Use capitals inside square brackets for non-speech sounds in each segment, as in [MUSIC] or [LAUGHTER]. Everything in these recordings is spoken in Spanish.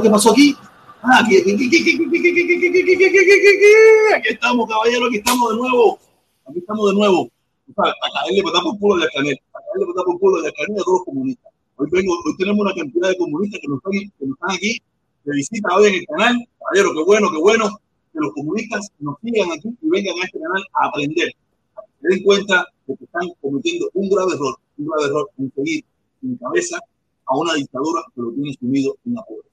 qué pasó aquí? Ah, aquí, estamos, caballero, aquí estamos de nuevo. Aquí estamos de nuevo. A caerle patada por culo de Canel, a caerle patada por culo de Canel a todos los comunistas. Hoy, vengo, hoy tenemos una cantidad de comunistas que nos están, que nos están aquí de visita hoy en el canal. Caballero, qué bueno, qué bueno que los comunistas nos sigan aquí y vengan a este canal a aprender. Se den cuenta de que están cometiendo un grave error, un grave error en seguir sin cabeza a una dictadura que lo tiene sumido en la pobreza.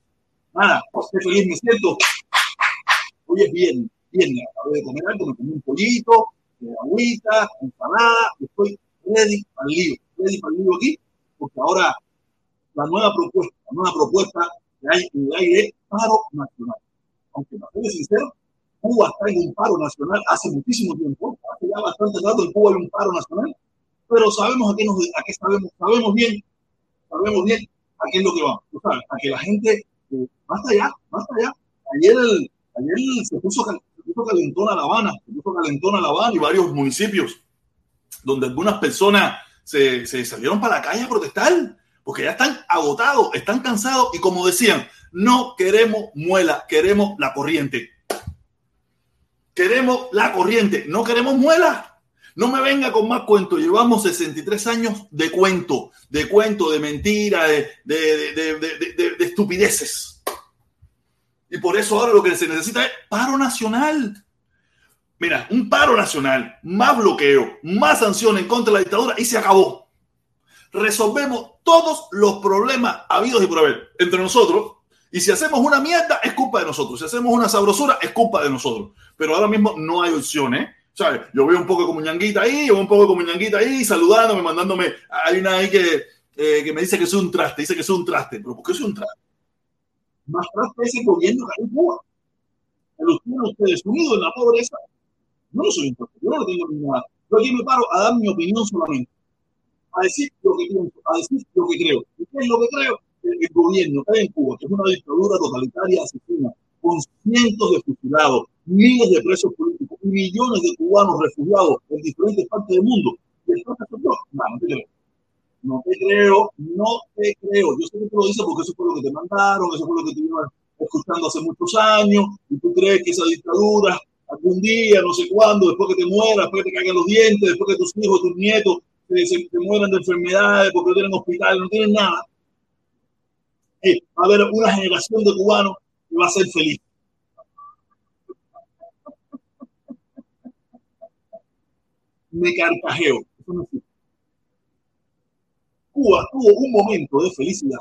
Nada, qué feliz me siento. Hoy es bien, bien, acabé de comer algo, me comí un pollito, agüita, ensalada, estoy ready para el lío, ready para el lío aquí, porque ahora la nueva propuesta, la nueva propuesta que hay en el aire es paro nacional. Aunque para ser sincero, Cuba está en un paro nacional hace muchísimo tiempo, hace ya bastante rato en Cuba hay un paro nacional, pero sabemos a qué, nos, a qué sabemos, sabemos bien, sabemos bien a qué es lo que vamos, a que la gente basta ya, basta ya. Ayer, ayer se, puso, se puso calentón a La Habana, se puso calentón a La Habana y varios municipios donde algunas personas se, se salieron para la calle a protestar porque ya están agotados, están cansados y como decían, no queremos muela, queremos la corriente. Queremos la corriente, no queremos muela. No me venga con más cuentos. Llevamos 63 años de cuento, de cuento, de mentira, de, de, de, de estupideces. Y por eso ahora lo que se necesita es paro nacional. Mira, un paro nacional, más bloqueo, más sanciones contra la dictadura y se acabó. Resolvemos todos los problemas habidos y por haber entre nosotros. Y si hacemos una mierda, es culpa de nosotros. Si hacemos una sabrosura, es culpa de nosotros. Pero ahora mismo no hay opciones. Yo veo un poco como ñanguita ahí, yo veo un poco como ñanguita ahí, saludándome, mandándome. Hay una ahí que, eh, que me dice que soy un traste, dice que soy un traste. ¿Pero por qué soy un traste? más trata ese gobierno que hay en Cuba. Tienen ustedes unidos en la pobreza. Yo no soy un yo no tengo nada. Yo aquí me paro a dar mi opinión solamente, a decir lo que pienso, a decir lo que creo. ¿Y qué es lo que creo? El, el gobierno que hay en Cuba, que es una dictadura totalitaria asesina, con cientos de fusilados, miles de presos políticos y millones de cubanos refugiados en diferentes partes del mundo. No, no te creo. No te creo, no te creo. Yo sé que tú lo dices porque eso fue lo que te mandaron, eso fue lo que te iban escuchando hace muchos años, y tú crees que esa dictadura algún día, no sé cuándo, después que te mueras, después que te caigan los dientes, después que tus hijos, tus nietos se, se, mueran de enfermedades porque no tienen hospital, no tienen nada, eh, va a haber una generación de cubanos va a ser feliz. Me carcajeo. Cuba tuvo un momento de felicidad.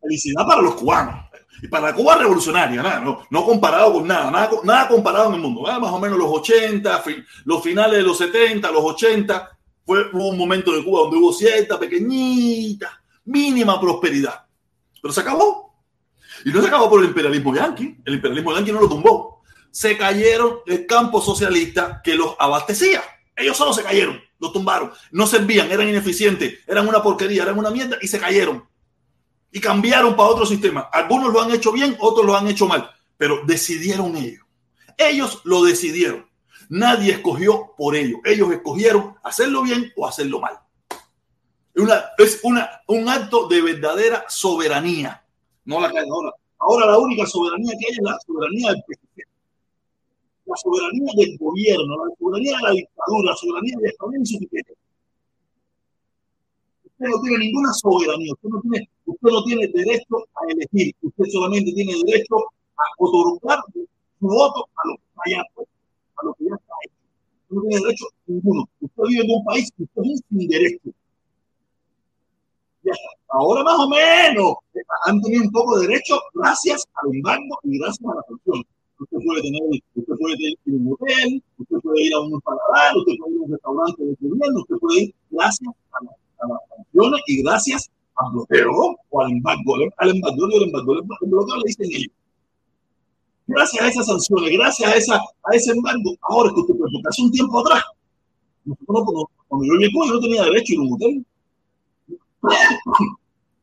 Felicidad para los cubanos y para la Cuba revolucionaria, nada, no, no, comparado con nada, nada, nada comparado en el mundo. Más o menos los 80, los finales de los 70, los 80, fue un momento de Cuba donde hubo cierta, pequeñita, mínima prosperidad. Pero se acabó. Y no se acabó por el imperialismo yanqui. El imperialismo yanqui no lo tumbó. Se cayeron el campo socialista que los abastecía. Ellos solo se cayeron lo tumbaron, no servían, eran ineficientes, eran una porquería, eran una mierda y se cayeron. Y cambiaron para otro sistema. Algunos lo han hecho bien, otros lo han hecho mal, pero decidieron ellos. Ellos lo decidieron. Nadie escogió por ellos. Ellos escogieron hacerlo bien o hacerlo mal. Una, es una, un acto de verdadera soberanía. No la que ahora. Ahora la única soberanía que hay es la soberanía del presidente la soberanía del gobierno, la soberanía de la dictadura, la soberanía de Estado insuficiente. Usted no tiene ninguna soberanía, usted no tiene, usted no tiene derecho a elegir, usted solamente tiene derecho a otorgar su voto a lo que ya a lo que ya está hecho. No tiene derecho ninguno. Usted vive en un país que usted sin derecho. Ahora más o menos han tenido un poco de derecho gracias al embargo y gracias a la sanción usted puede tener, usted puede a un hotel, usted puede ir a un paladar, usted puede ir a un restaurante de gobierno, usted puede ir gracias a, las sanciones y gracias al bloqueo o al embargo, al embargo al embargo, el bloqueo le dicen ellos. Gracias a esas sanciones, gracias a, esa, a ese embargo, ahora es que usted puede, porque hace un tiempo atrás, cuando, cuando yo vivía yo no tenía derecho a ir a un hotel.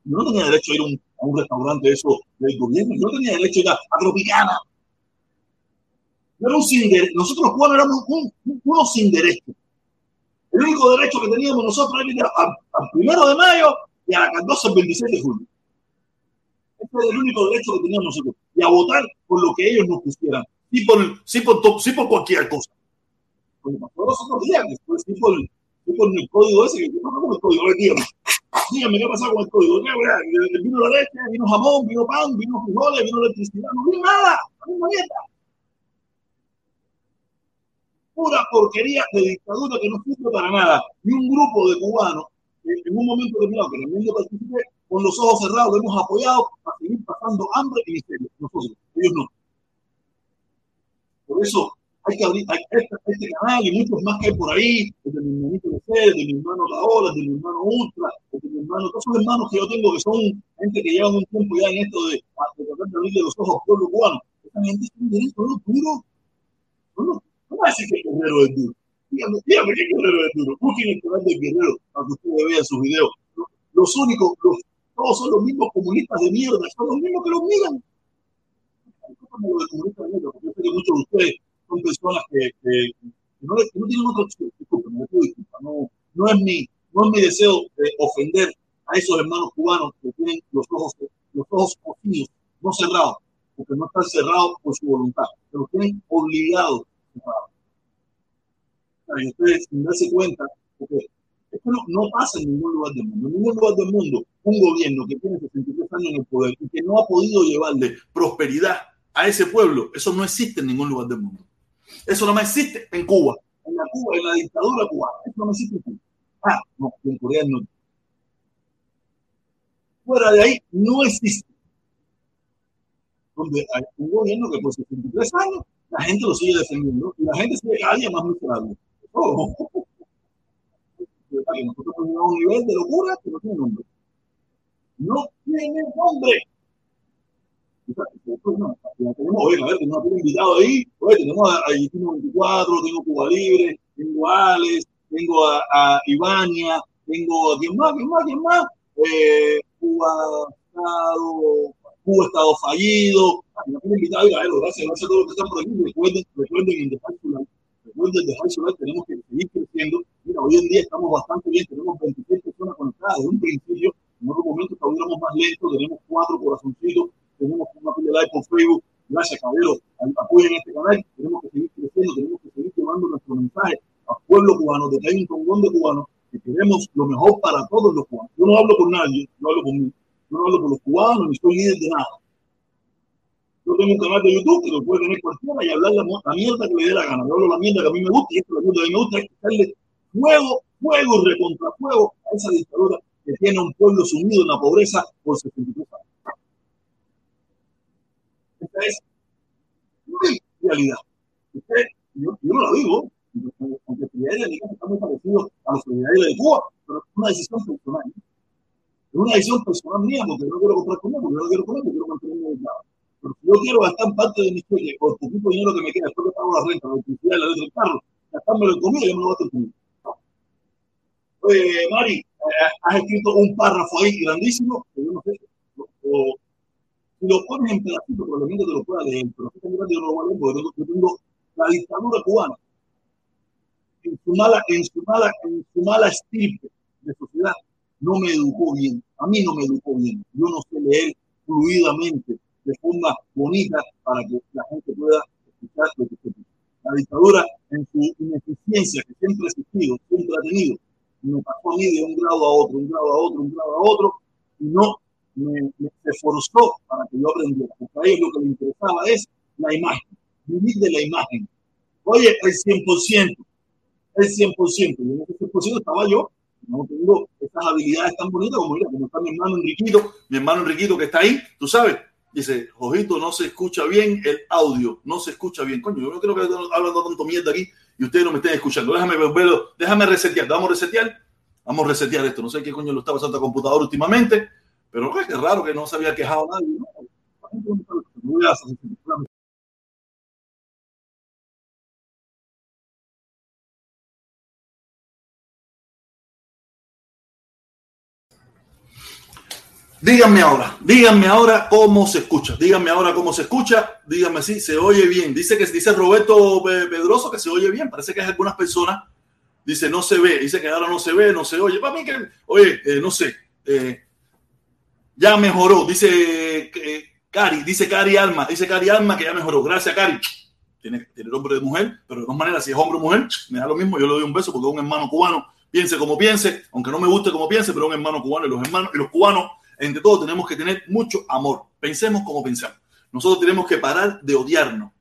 Yo no tenía derecho a ir a un, a un restaurante de eso del gobierno, yo no tenía derecho a ir a, a Tropicana, nosotros los cubanos éramos unos sin derecho. El único derecho que teníamos nosotros era al, primero de mayo y a las 14 el 26 de julio. era el único derecho que teníamos nosotros. Y a votar por lo que ellos nos pusieran. Sí por, sí por, sí por cualquier cosa. Como pasó los otros días, sí por, sí por el código ese, que no el código, dígame. Dígame qué ha pasado con el código. Vino la leche, vino jamón, vino pan, vino frijoles, vino electricidad, no vino nada, no vino dieta pura porquería de dictadura que no sirve para nada. Y un grupo de cubanos, en un momento determinado, que también yo participé, con los ojos cerrados, lo hemos apoyado para seguir pasando hambre y miseria. Nosotros, ellos no. Por eso hay que abrir este, este, canal y muchos más que hay por ahí, el de mi hermanito de de mi hermano Raola, de mi hermano Ultra, de mi hermano, todos esos hermanos que yo tengo que son gente que llevan un tiempo ya en esto de, de tratar de los ojos al pueblo cubano. Esta gente tiene derecho, no duros. No, va a decir que el guerrero es duro. Dígame, dígame qué guerrero es duro. Busquen el canal del guerrero para que ustedes vean sus videos. Los únicos, los, todos son los mismos comunistas de mierda, son los mismos que los miran. Yo sé que muchos de ustedes son personas que, que, que, no, que no, tienen otra opción. Me. No, no, es mi, no es mi deseo de ofender a esos hermanos cubanos que tienen los ojos, los ojos cocidos, no cerrados, porque no están cerrados por su voluntad, pero tienen obligados y ustedes sin darse cuenta, porque esto no, no, pasa en ningún lugar del mundo. En ningún lugar del mundo, un gobierno que tiene 63 años en el poder y que no ha podido llevarle prosperidad a ese pueblo, eso no existe en ningún lugar del mundo. Eso no existe en Cuba, en la Cuba, en la dictadura cubana. Eso no existe en Cuba. Ah, no, en Corea del. Fuera de ahí no existe. Donde hay un gobierno que por 63 años la gente lo sigue defendiendo y la gente sigue cada día más miserable. Nosotros tenemos un nivel de locura que no tiene nombre. No tiene nombre. No, tenemos, oye, a ver, tenemos un invitado ahí, tenemos a, a 24, tengo Cuba Libre, tengo a Alex, tengo a, a Ivania, tengo a quién más, quién más, quién más, eh, Cuba Estado, Cuba Estado fallido, tiene invitado, a ver, gracias, gracias a todos los que están aquí, recuerden, recuerden en dejar recuerden dejar tenemos que seguir creciendo, mira, hoy en día estamos bastante bien, tenemos 26 personas conectadas. Desde un principio, en otro momento estuviéramos más lentos, tenemos cuatro corazoncitos, tenemos una like por Facebook, gracias caballero, apoyen este canal, tenemos que seguir creciendo, tenemos que seguir llevando nuestro mensaje al pueblo cubano, de que hay un tongón de cubanos que queremos lo mejor para todos los cubanos. Yo no hablo por nadie, yo hablo por mí, yo no hablo por los cubanos, ni soy líder de nada. Yo tengo un canal de YouTube que lo puede tener cualquiera y hablar la, la mierda que le dé la gana. Yo hablo la mierda que a mí me gusta y esto es lo que a mí me gusta es darle fuego, fuego, recontra fuego a esa dictadura que tiene un pueblo sumido en la pobreza por 73 años. Esta es mi realidad. Usted, yo, yo no la digo, aunque el solidario de está muy parecido a los solidarios de Cuba, pero es una decisión personal. Es una decisión personal mía, porque no quiero comprar comida, porque no quiero comer, porque quiero mantenerme aislado. Pero si yo quiero gastar parte de mi cheque por el poquito dinero que me queda después que pago la renta, la electricidad la letra del carro, gastármelo en comida, yo me lo gasto en comida. Oye, Mari, eh, has escrito un párrafo ahí grandísimo, que yo no sé, o, lo pones en pedacitos, probablemente te lo pueda leer, pero yo no lo voy a leer porque tengo, tengo la dictadura cubana en su mala, en su mala, en su mala estirpe de sociedad, no me educó bien. A mí no me educó bien. Yo no sé leer fluidamente, de forma bonita, para que la gente pueda escuchar lo que se dice. La dictadura, en su ineficiencia, que siempre ha existido, siempre ha tenido, me pasó a mí de un grado a otro, un grado a otro, un grado a otro, y no me, me esforzó para que yo aprendiera. Porque a ellos lo que les interesaba es la imagen, vivir de la imagen. Oye, el 100%, el 100%, y en ese 100% estaba yo, no tengo estas habilidades tan bonitas como, mira, como está mi hermano Enriquito, mi hermano Enriquito que está ahí, tú sabes, dice, Jojito, no se escucha bien el audio, no se escucha bien. Coño, yo no creo que hablando tanto mierda aquí y ustedes no me estén escuchando. Déjame verlo, déjame resetear, vamos a resetear, vamos a resetear esto. No sé qué coño lo está pasando a computador últimamente, pero es raro que no se había quejado nadie. ¿no? Díganme ahora, díganme ahora cómo se escucha, díganme ahora cómo se escucha, díganme si se oye bien. Dice que dice Roberto Pedroso que se oye bien, parece que hay algunas personas, dice no se ve, dice que ahora no se ve, no se oye. Para mí que, oye, eh, no sé, eh, ya mejoró, dice eh, Cari, dice Cari Alma, dice Cari Alma que ya mejoró. Gracias, Cari. Tiene, tiene nombre de mujer, pero de todas maneras, si es hombre o mujer, me da lo mismo, yo le doy un beso porque es un hermano cubano, piense como piense, aunque no me guste como piense, pero un hermano cubano y los hermanos y los cubanos, entre todo, tenemos que tener mucho amor. Pensemos como pensamos. Nosotros tenemos que parar de odiarnos.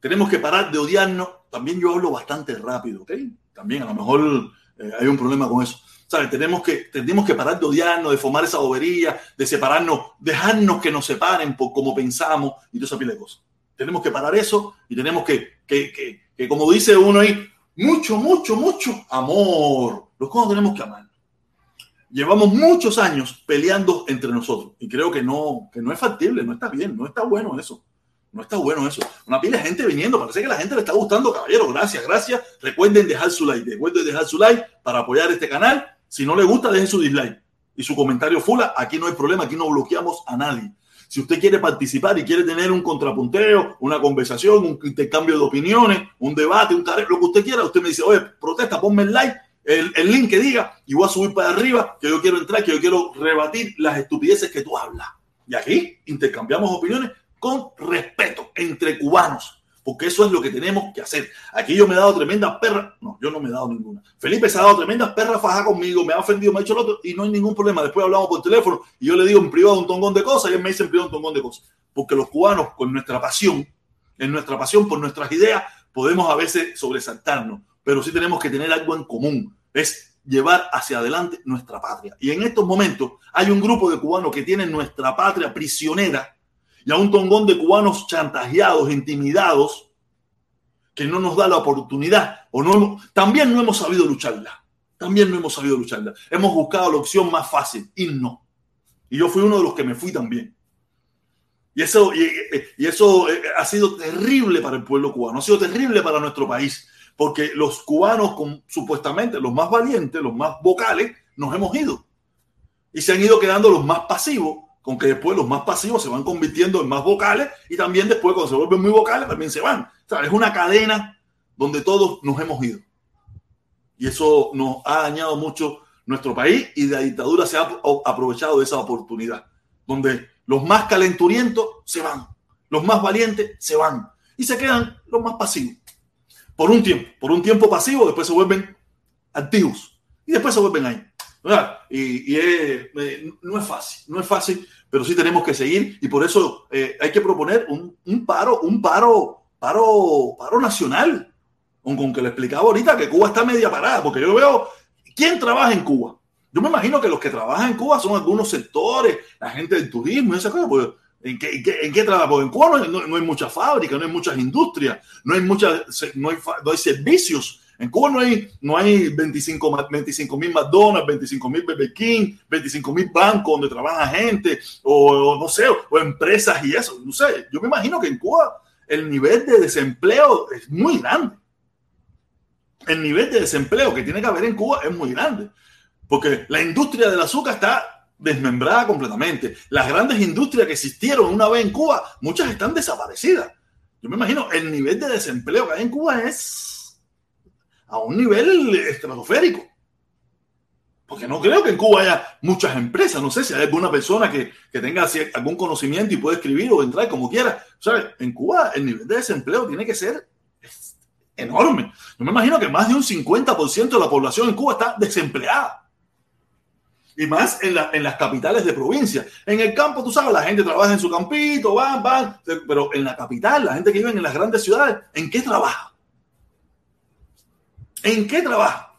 Tenemos que parar de odiarnos. También yo hablo bastante rápido, ¿ok? También a lo mejor eh, hay un problema con eso. ¿Sabes? Tenemos que, tenemos que parar de odiarnos, de formar esa bobería, de separarnos, dejarnos que nos separen por cómo pensamos y toda esa pila de cosas. Tenemos que parar eso y tenemos que, que, que, que como dice uno ahí, mucho, mucho, mucho amor. Los cubanos tenemos que amar. Llevamos muchos años peleando entre nosotros y creo que no, que no es factible, no está bien, no está bueno eso. No está bueno eso. Una pila de gente viniendo. Parece que la gente le está gustando, caballero. Gracias, gracias. Recuerden dejar su like. Recuerden dejar su like para apoyar este canal. Si no le gusta, deje su dislike. Y su comentario fula. Aquí no hay problema. Aquí no bloqueamos a nadie. Si usted quiere participar y quiere tener un contrapunteo, una conversación, un intercambio de opiniones, un debate, un lo que usted quiera, usted me dice, oye, protesta, ponme el like, el, el link que diga, y voy a subir para arriba, que yo quiero entrar, que yo quiero rebatir las estupideces que tú hablas. Y aquí intercambiamos opiniones con respeto entre cubanos, porque eso es lo que tenemos que hacer. Aquí yo me he dado tremendas perras, no, yo no me he dado ninguna. Felipe se ha dado tremendas perras faja conmigo, me ha ofendido, me ha hecho lo otro y no hay ningún problema. Después hablamos por teléfono y yo le digo en privado un tongón de cosas y él me dice en privado un tongón de cosas. Porque los cubanos, con nuestra pasión, en nuestra pasión por nuestras ideas, podemos a veces sobresaltarnos, pero sí tenemos que tener algo en común. Es llevar hacia adelante nuestra patria. Y en estos momentos hay un grupo de cubanos que tienen nuestra patria prisionera y a un tongón de cubanos chantajeados, intimidados, que no nos da la oportunidad o no también no hemos sabido lucharla. También no hemos sabido lucharla. Hemos buscado la opción más fácil no. Y yo fui uno de los que me fui también. Y eso, y, eso eh, ha sido terrible para el pueblo cubano, ha sido terrible para nuestro país, porque los cubanos, supuestamente los más valientes, los más vocales, nos hemos ido. Y se han ido quedando los más pasivos, con que después los más pasivos se van convirtiendo en más vocales y también después cuando se vuelven muy vocales también se van. O sea, es una cadena donde todos nos hemos ido. Y eso nos ha dañado mucho nuestro país y la dictadura se ha aprovechado de esa oportunidad, donde los más calenturientos se van, los más valientes se van y se quedan los más pasivos. Por un tiempo, por un tiempo pasivo, después se vuelven activos y después se vuelven ahí. Y, y es, eh, no es fácil, no es fácil, pero sí tenemos que seguir y por eso eh, hay que proponer un, un, paro, un paro, paro, paro nacional, con, con que le explicaba ahorita que Cuba está media parada, porque yo veo, ¿quién trabaja en Cuba? Yo me imagino que los que trabajan en Cuba son algunos sectores, la gente del turismo esas cosas, pues, ¿En qué, en, qué, ¿En qué, trabajo? Porque en Cuba no, no, no hay muchas fábricas, no hay muchas industrias, no hay, muchas, no hay, no hay servicios en Cuba no hay, no hay 25 mil McDonald's, 25 mil Burger King, 25 mil bancos donde trabaja gente, o, o, no sé, o empresas y eso. No sé, yo me imagino que en Cuba el nivel de desempleo es muy grande. El nivel de desempleo que tiene que haber en Cuba es muy grande. Porque la industria del azúcar está desmembrada completamente. Las grandes industrias que existieron una vez en Cuba, muchas están desaparecidas. Yo me imagino el nivel de desempleo que hay en Cuba es a un nivel estratosférico. Porque no creo que en Cuba haya muchas empresas. No sé si hay alguna persona que, que tenga algún conocimiento y puede escribir o entrar como quiera. ¿Sabes? En Cuba el nivel de desempleo tiene que ser enorme. Yo me imagino que más de un 50% de la población en Cuba está desempleada. Y más en, la, en, las capitales de provincia. En el campo, tú sabes, la gente trabaja en su campito, van, van. Pero en la capital, la gente que vive en las grandes ciudades, ¿en qué trabaja? ¿En qué trabaja?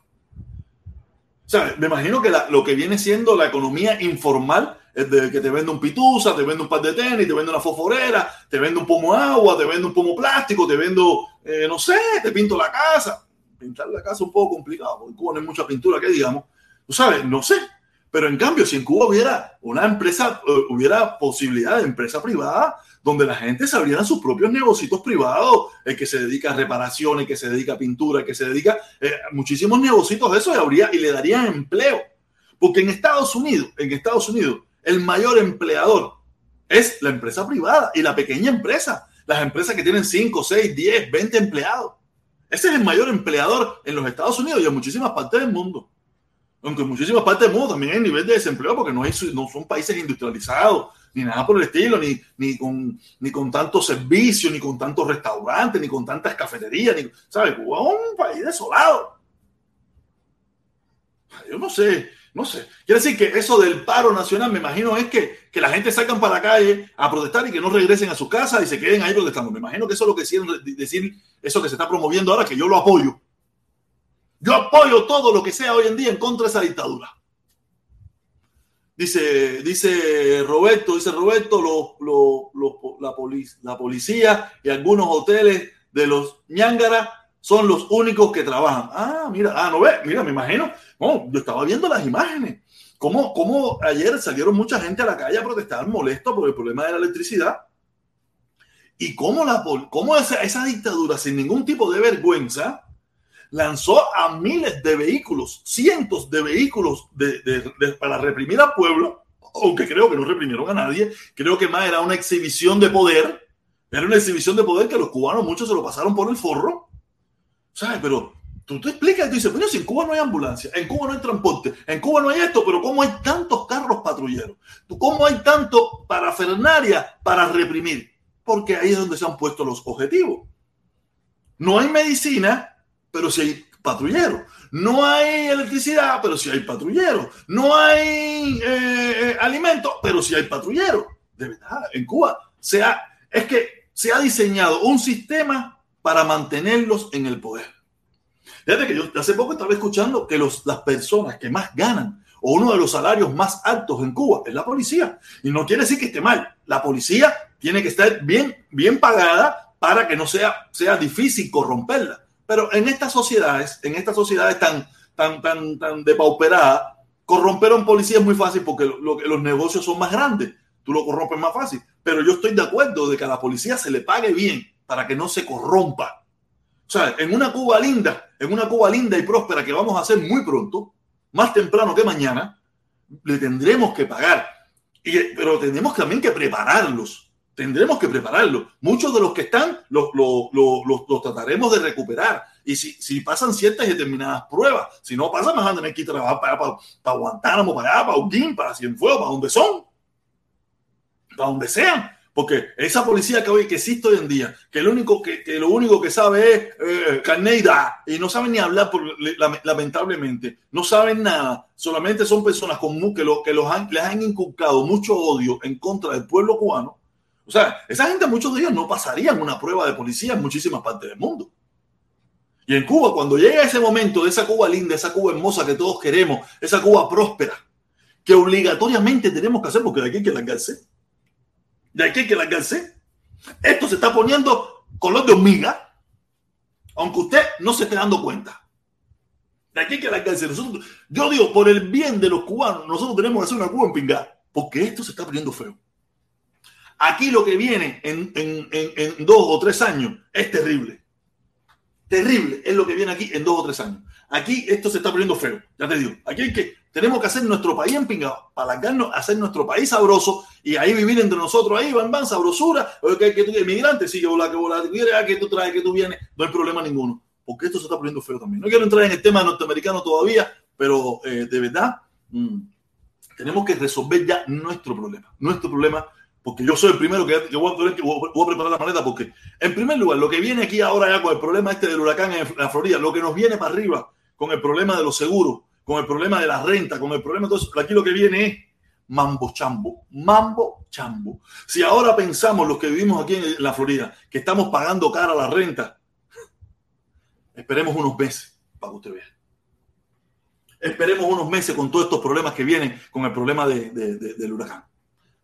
O me imagino que lo que viene siendo la economía informal es de que te vende un pituza, te vende un par de tenis, te vende una fosforera, te vende un pomo agua, te vende un pomo plástico, te vendo, eh, no sé, te pinto la casa. Pintar la casa es un poco complicado, porque en Cuba no hay mucha pintura que digamos. Tú sabes, no sé. Pero en cambio, si en Cuba hubiera una empresa, uh, hubiera posibilidad de empresa privada, donde la gente se abrieran sus propios negocios privados, el que se dedica a reparaciones, el que se dedica a pintura, el que se dedica eh, a muchísimos negocios de eso y, habría, y le darían empleo. Porque en Estados Unidos, en Estados Unidos, el mayor empleador es la empresa privada y la pequeña empresa, las empresas que tienen 5, 6, 10, 20 empleados. Ese es el mayor empleador en los Estados Unidos y en muchísimas partes del mundo. Aunque en muchísimas partes del mundo también hay nivel de desempleo porque no son países industrializados, ni nada por el estilo, ni, ni, con, ni con tantos servicios, ni con tantos restaurantes, ni con tantas cafeterías, ni, ¿sabes? Cuba es un país desolado. Yo no sé, no sé. Quiere decir que eso del paro nacional, me imagino, es que, que la gente salgan para la calle a protestar y que no regresen a su casa y se queden ahí protestando. Me imagino que eso es lo que quieren decir, eso que se está promoviendo ahora, que yo lo apoyo. Yo apoyo todo lo que sea hoy en día en contra de esa dictadura. Dice, dice Roberto, dice Roberto, la, la policía y algunos hoteles de los ñángaras son los únicos que trabajan. Ah, mira, ah, no ve, mira, me imagino. No, yo estaba viendo las imágenes. Cómo, cómo ayer salieron mucha gente a la calle a protestar molesto por el problema de la electricidad. Y cómo, la, cómo esa, esa dictadura, sin ningún tipo de vergüenza, lanzó a miles de vehículos, cientos de vehículos para reprimir al pueblo, aunque creo que no reprimieron a nadie, creo que más era una exhibición de poder, era una exhibición de poder que los cubanos muchos se lo pasaron por el forro, ¿sabes? Pero tú te explicas tú dices, bueno, si en Cuba no hay ambulancia, en Cuba no hay transporte, en Cuba no hay esto, pero ¿cómo hay tantos carros patrulleros? ¿Cómo hay tanto parafernaria para reprimir? Porque ahí es donde se han puesto los objetivos. No hay medicina, pero si hay patrulleros. No hay electricidad, pero si hay patrullero. No hay eh, eh, alimento, pero si hay patrullero. De verdad, en Cuba se es que se ha diseñado un sistema para mantenerlos en el poder. Fíjate que yo hace poco estaba escuchando que los, las personas que más ganan o uno de los salarios más altos en Cuba es la policía. Y no quiere decir que esté mal. La policía tiene que estar bien, bien pagada para que no sea, sea difícil corromperla. Pero en estas sociedades, en estas sociedades tan, tan, tan, tan depauperadas, corromper a un policía es muy fácil porque los negocios son más grandes. Tú lo corrompes más fácil. Pero yo estoy de acuerdo de que a la policía se le pague bien para que no se corrompa. O sea, en una Cuba linda, en una Cuba linda y próspera que vamos a hacer muy pronto, más temprano que mañana, le tendremos que pagar. Y, pero tenemos también que prepararlos tendremos que prepararlo. Muchos de los que están los, los, trataremos de recuperar. Y si, si, pasan ciertas y determinadas pruebas, si no pasan, van a tener que trabajar para, para, para Guantánamo, para allá, para Udín, para Cienfuegos, para donde son, para donde sean. Porque esa policía que hoy que existe hoy en día, que lo único que, que lo único que sabe es eh, carneida y no saben ni hablar lamentablemente, no saben nada, solamente son personas con, que, lo, que los han, les han inculcado mucho odio en contra del pueblo cubano o sea, esa gente muchos de ellos no pasarían una prueba de policía en muchísimas partes del mundo. Y en Cuba, cuando llega ese momento de esa Cuba linda, esa Cuba hermosa que todos queremos, esa Cuba próspera, que obligatoriamente tenemos que hacer porque de aquí hay que largarse. De aquí hay que largarse. Esto se está poniendo color de hormiga, aunque usted no se esté dando cuenta. De aquí hay que largarse. Nosotros, yo digo, por el bien de los cubanos, nosotros tenemos que hacer una Cuba en pingar, porque esto se está poniendo feo. Aquí lo que viene en, dos o tres años es terrible. Terrible es lo que viene aquí en dos o tres años. Aquí esto se está poniendo feo, ya te digo. Aquí hay que, tenemos que hacer nuestro país empingado, palancarnos, hacer nuestro país sabroso y ahí vivir entre nosotros, ahí van, van, sabrosura. Que, que tú inmigrante, sí, yo la que la quieres, que tú traes, que tú vienes, no hay problema ninguno. Porque esto se está poniendo feo también. No quiero entrar en el tema norteamericano todavía, pero eh, de verdad mm, tenemos que resolver ya nuestro problema. Nuestro problema porque yo soy el primero que, voy, a, preparar la maleta, porque en primer lugar, lo que viene aquí ahora ya con el problema este del huracán en la Florida, lo que nos viene para arriba con el problema de los seguros, con el problema de la renta, con el problema de eso, aquí lo que viene es mambo chambo, mambo chambo. Si ahora pensamos los que vivimos aquí en la Florida, que estamos pagando cara la renta, esperemos unos meses para que usted vea. Esperemos unos meses con todos estos problemas que vienen con el problema del huracán.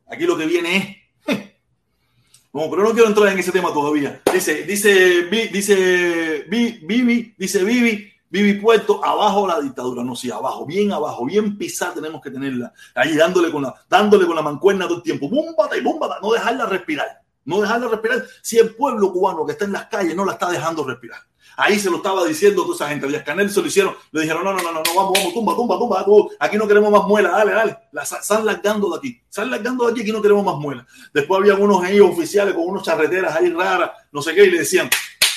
Aquí lo que viene es. Pero no quiero entrar en ese tema todavía. Dice, dice, dice, Vivi, dice Vivi, Vivi Puerto, abajo la dictadura. No, sí, abajo, bien abajo, bien pisada tenemos que tenerla. Ahí dándole con la, dándole con la mancuerna todo el tiempo. Búmbata y búmbata, no dejarla respirar. No dejarla respirar si el pueblo cubano que está en las calles no la está dejando respirar. Ahí se lo estaba diciendo toda esa gente. Díaz Canel se lo hicieron. Le dijeron, no, no, no, no, vamos, vamos, tumba, tumba, tumba. Aquí no queremos más muela. Dale, dale. La, están largando de aquí. Están largando de aquí. Aquí no queremos más muela. Después había unos ellos oficiales con unos charreteras ahí raras, no sé qué, y le decían,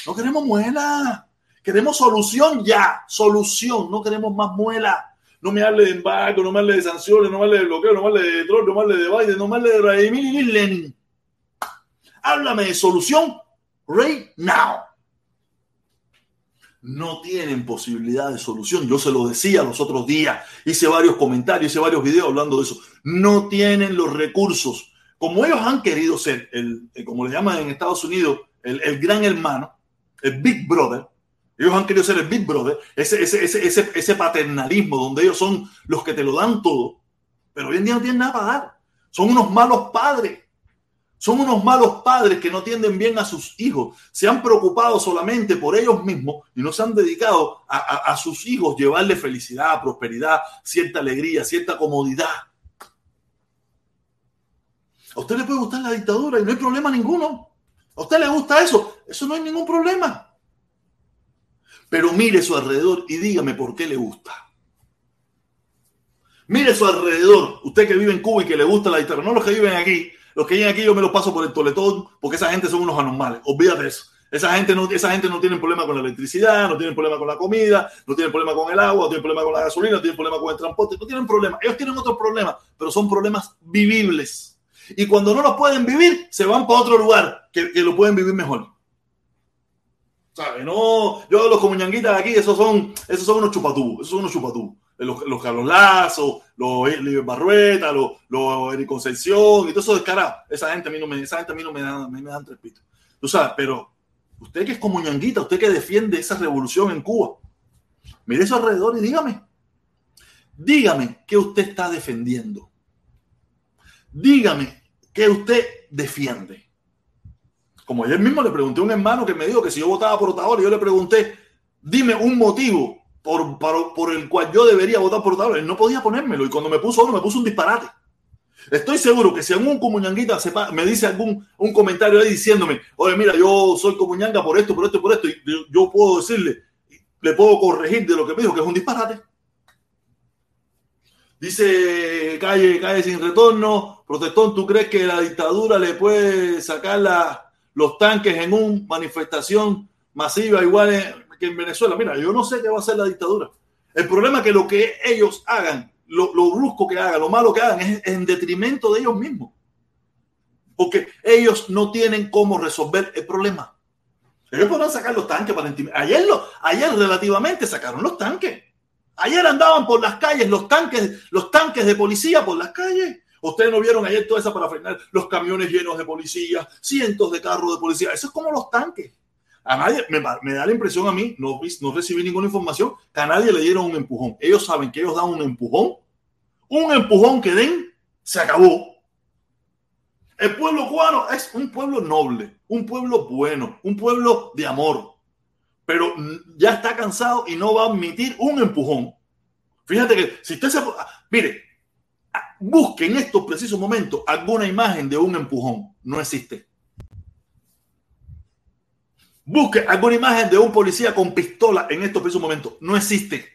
no queremos muela. Queremos solución ya. Solución. No queremos más muela. No me hable de embargo, no me hable de sanciones, no me hable de bloqueo, no me hable de Trump, no me hable de Biden, no me hable de Vladimir Lenin. Háblame de solución right now. No tienen posibilidad de solución. Yo se lo decía los otros días. Hice varios comentarios, hice varios videos hablando de eso. No tienen los recursos. Como ellos han querido ser, el, como le llaman en Estados Unidos, el, el gran hermano, el Big Brother, ellos han querido ser el Big Brother, ese, ese, ese, ese, paternalismo donde ellos son los que te lo dan todo, pero hoy en día no tienen nada para dar. Son unos malos padres. Son unos malos padres que no atienden bien a sus hijos. Se han preocupado solamente por ellos mismos y no se han dedicado a, a sus hijos llevarle felicidad, prosperidad, cierta alegría, cierta comodidad. A usted le puede gustar la dictadura y no hay problema ninguno. A usted le gusta eso. Eso no hay ningún problema. Pero mire su alrededor y dígame por qué le gusta. Mire su alrededor, usted que vive en Cuba y que le gusta la guitarra, no los que viven aquí, los que viven aquí yo me los paso por el toletón porque esa gente son unos anormales, olvídate eso. Esa gente, no, esa gente no tiene problema con la electricidad, no tiene problema con la comida, no tiene problema con el agua, no tiene problema con la gasolina, no tiene problema con el transporte, no tienen problema. Ellos tienen otros problemas, pero son problemas vivibles. Y cuando no los pueden vivir, se van para otro lugar que, lo pueden vivir mejor. ¿Sabes? No, yo los comuñanguitas aquí, esos son, esos son unos chupatú, esos son unos chupatú. Los, los Carlos Lazo, los Barrueta, los, los Eric Concepción y todo eso descarado. Esa gente a mí no me, esa gente a mí no me dan, me dan tres pitos. Tú sabes, pero usted que es comuñanguita, usted que defiende esa revolución en Cuba, mire eso alrededor y dígame, dígame qué usted está defendiendo. Dígame qué usted defiende. Como ayer mismo le pregunté a un hermano que me dijo que si yo votaba por Otaola, yo le pregunté, dime un motivo por, por, el cual yo debería votar por Otaola. Él no podía ponérmelo y cuando me puso uno, me puso un disparate. Estoy seguro que si algún comuñanguita me dice algún un comentario ahí diciéndome, oye, mira, yo soy comuñanga por esto, por esto, por esto, y yo puedo decirle, le puedo corregir de lo que me dijo, que es un disparate. Dice calle, calle sin retorno, protestón, ¿tú crees que la dictadura le puede sacar la, los tanques en una manifestación masiva igual que en Venezuela. Mira, yo no sé qué va a hacer la dictadura. El problema es que lo que ellos hagan, lo, brusco que hagan, lo malo que hagan, es en detrimento de ellos mismos. Porque ellos no tienen cómo resolver el problema. Ellos podrán sacar los tanques para intimidar. Ayer, lo, ayer relativamente sacaron los tanques. Ayer andaban por las calles los tanques, los tanques de policía por las calles. Ustedes no vieron ayer toda esa para frenar los camiones llenos de policía, cientos de carros de policía. Eso es como los tanques. A nadie, me, da la impresión a mí, no, no recibí ninguna información, que a nadie le dieron un empujón. Ellos saben que ellos dan un empujón, un empujón que den, se acabó. El pueblo cubano es un pueblo noble, un pueblo bueno, un pueblo de amor, pero ya está cansado y no va a admitir un empujón. Fíjate que si usted se... Mire, busque en estos precisos momentos alguna imagen de un empujón. No existe. Busque alguna imagen de un policía con pistola en estos precisos momentos. No existe.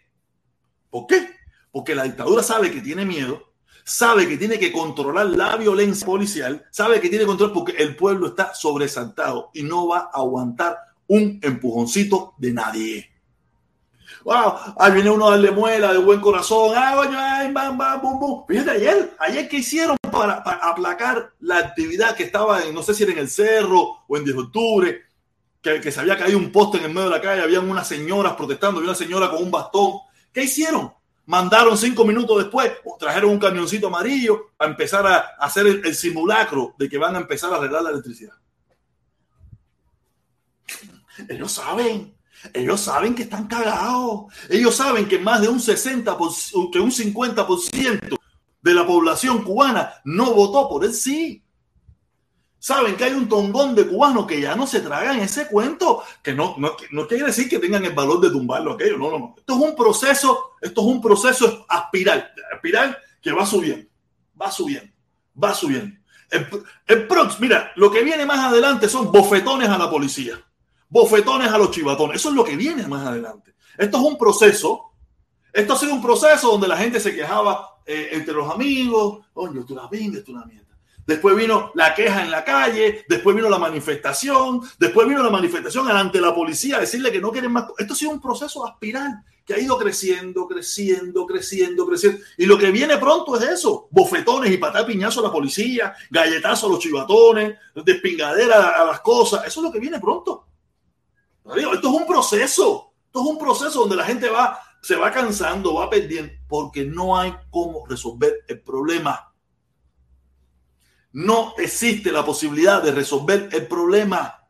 ¿Por qué? Porque la dictadura sabe que tiene miedo, sabe que tiene que controlar la violencia policial, sabe que tiene que controlar porque el pueblo está sobresaltado y no va a aguantar un empujoncito de nadie wow, ahí viene uno a darle muela de buen corazón, ah, ay, bam, bam, bum, bum. Fíjate, ayer, ayer, ¿qué hicieron para, aplacar la actividad que estaba en, no sé si era en el cerro o en 10 de octubre, que, que se había caído un poste en el medio de la calle, habían unas señoras protestando, había una señora con un bastón. ¿Qué hicieron? Mandaron cinco minutos después, trajeron un camioncito amarillo a empezar a hacer el simulacro de que van a empezar a arreglar la electricidad. Ellos saben, ellos saben que están cagados. Ellos saben que más de un 60, que un 50% de la población cubana no votó por el sí. Saben que hay un tongón de cubanos que ya no se tragan ese cuento, que no, no, no quiere decir que tengan el valor de tumbarlo aquello. No, no, no. Esto es un proceso, esto es un proceso aspiral, aspiral que va subiendo, va subiendo, va subiendo. El, el mira, lo que viene más adelante son bofetones a la policía bofetones a los chivatones. Eso es lo que viene más adelante. Esto es un proceso. Esto ha sido un proceso donde la gente se quejaba eh, entre los amigos. Oye, tú la vendes, tú la mierda. Después vino la queja en la calle, después vino la manifestación, después vino la manifestación ante la policía, decirle que no quieren más. Esto ha sido un proceso aspiral que ha ido creciendo, creciendo, creciendo, creciendo. Y lo que viene pronto es eso, bofetones y patada piñazo a la policía, galletazo a los chivatones, despingadera a las cosas. Eso es lo que viene pronto. Esto es un proceso, esto es un proceso donde la gente va, se va cansando, va perdiendo, porque no hay cómo resolver el problema. No existe la posibilidad de resolver el problema.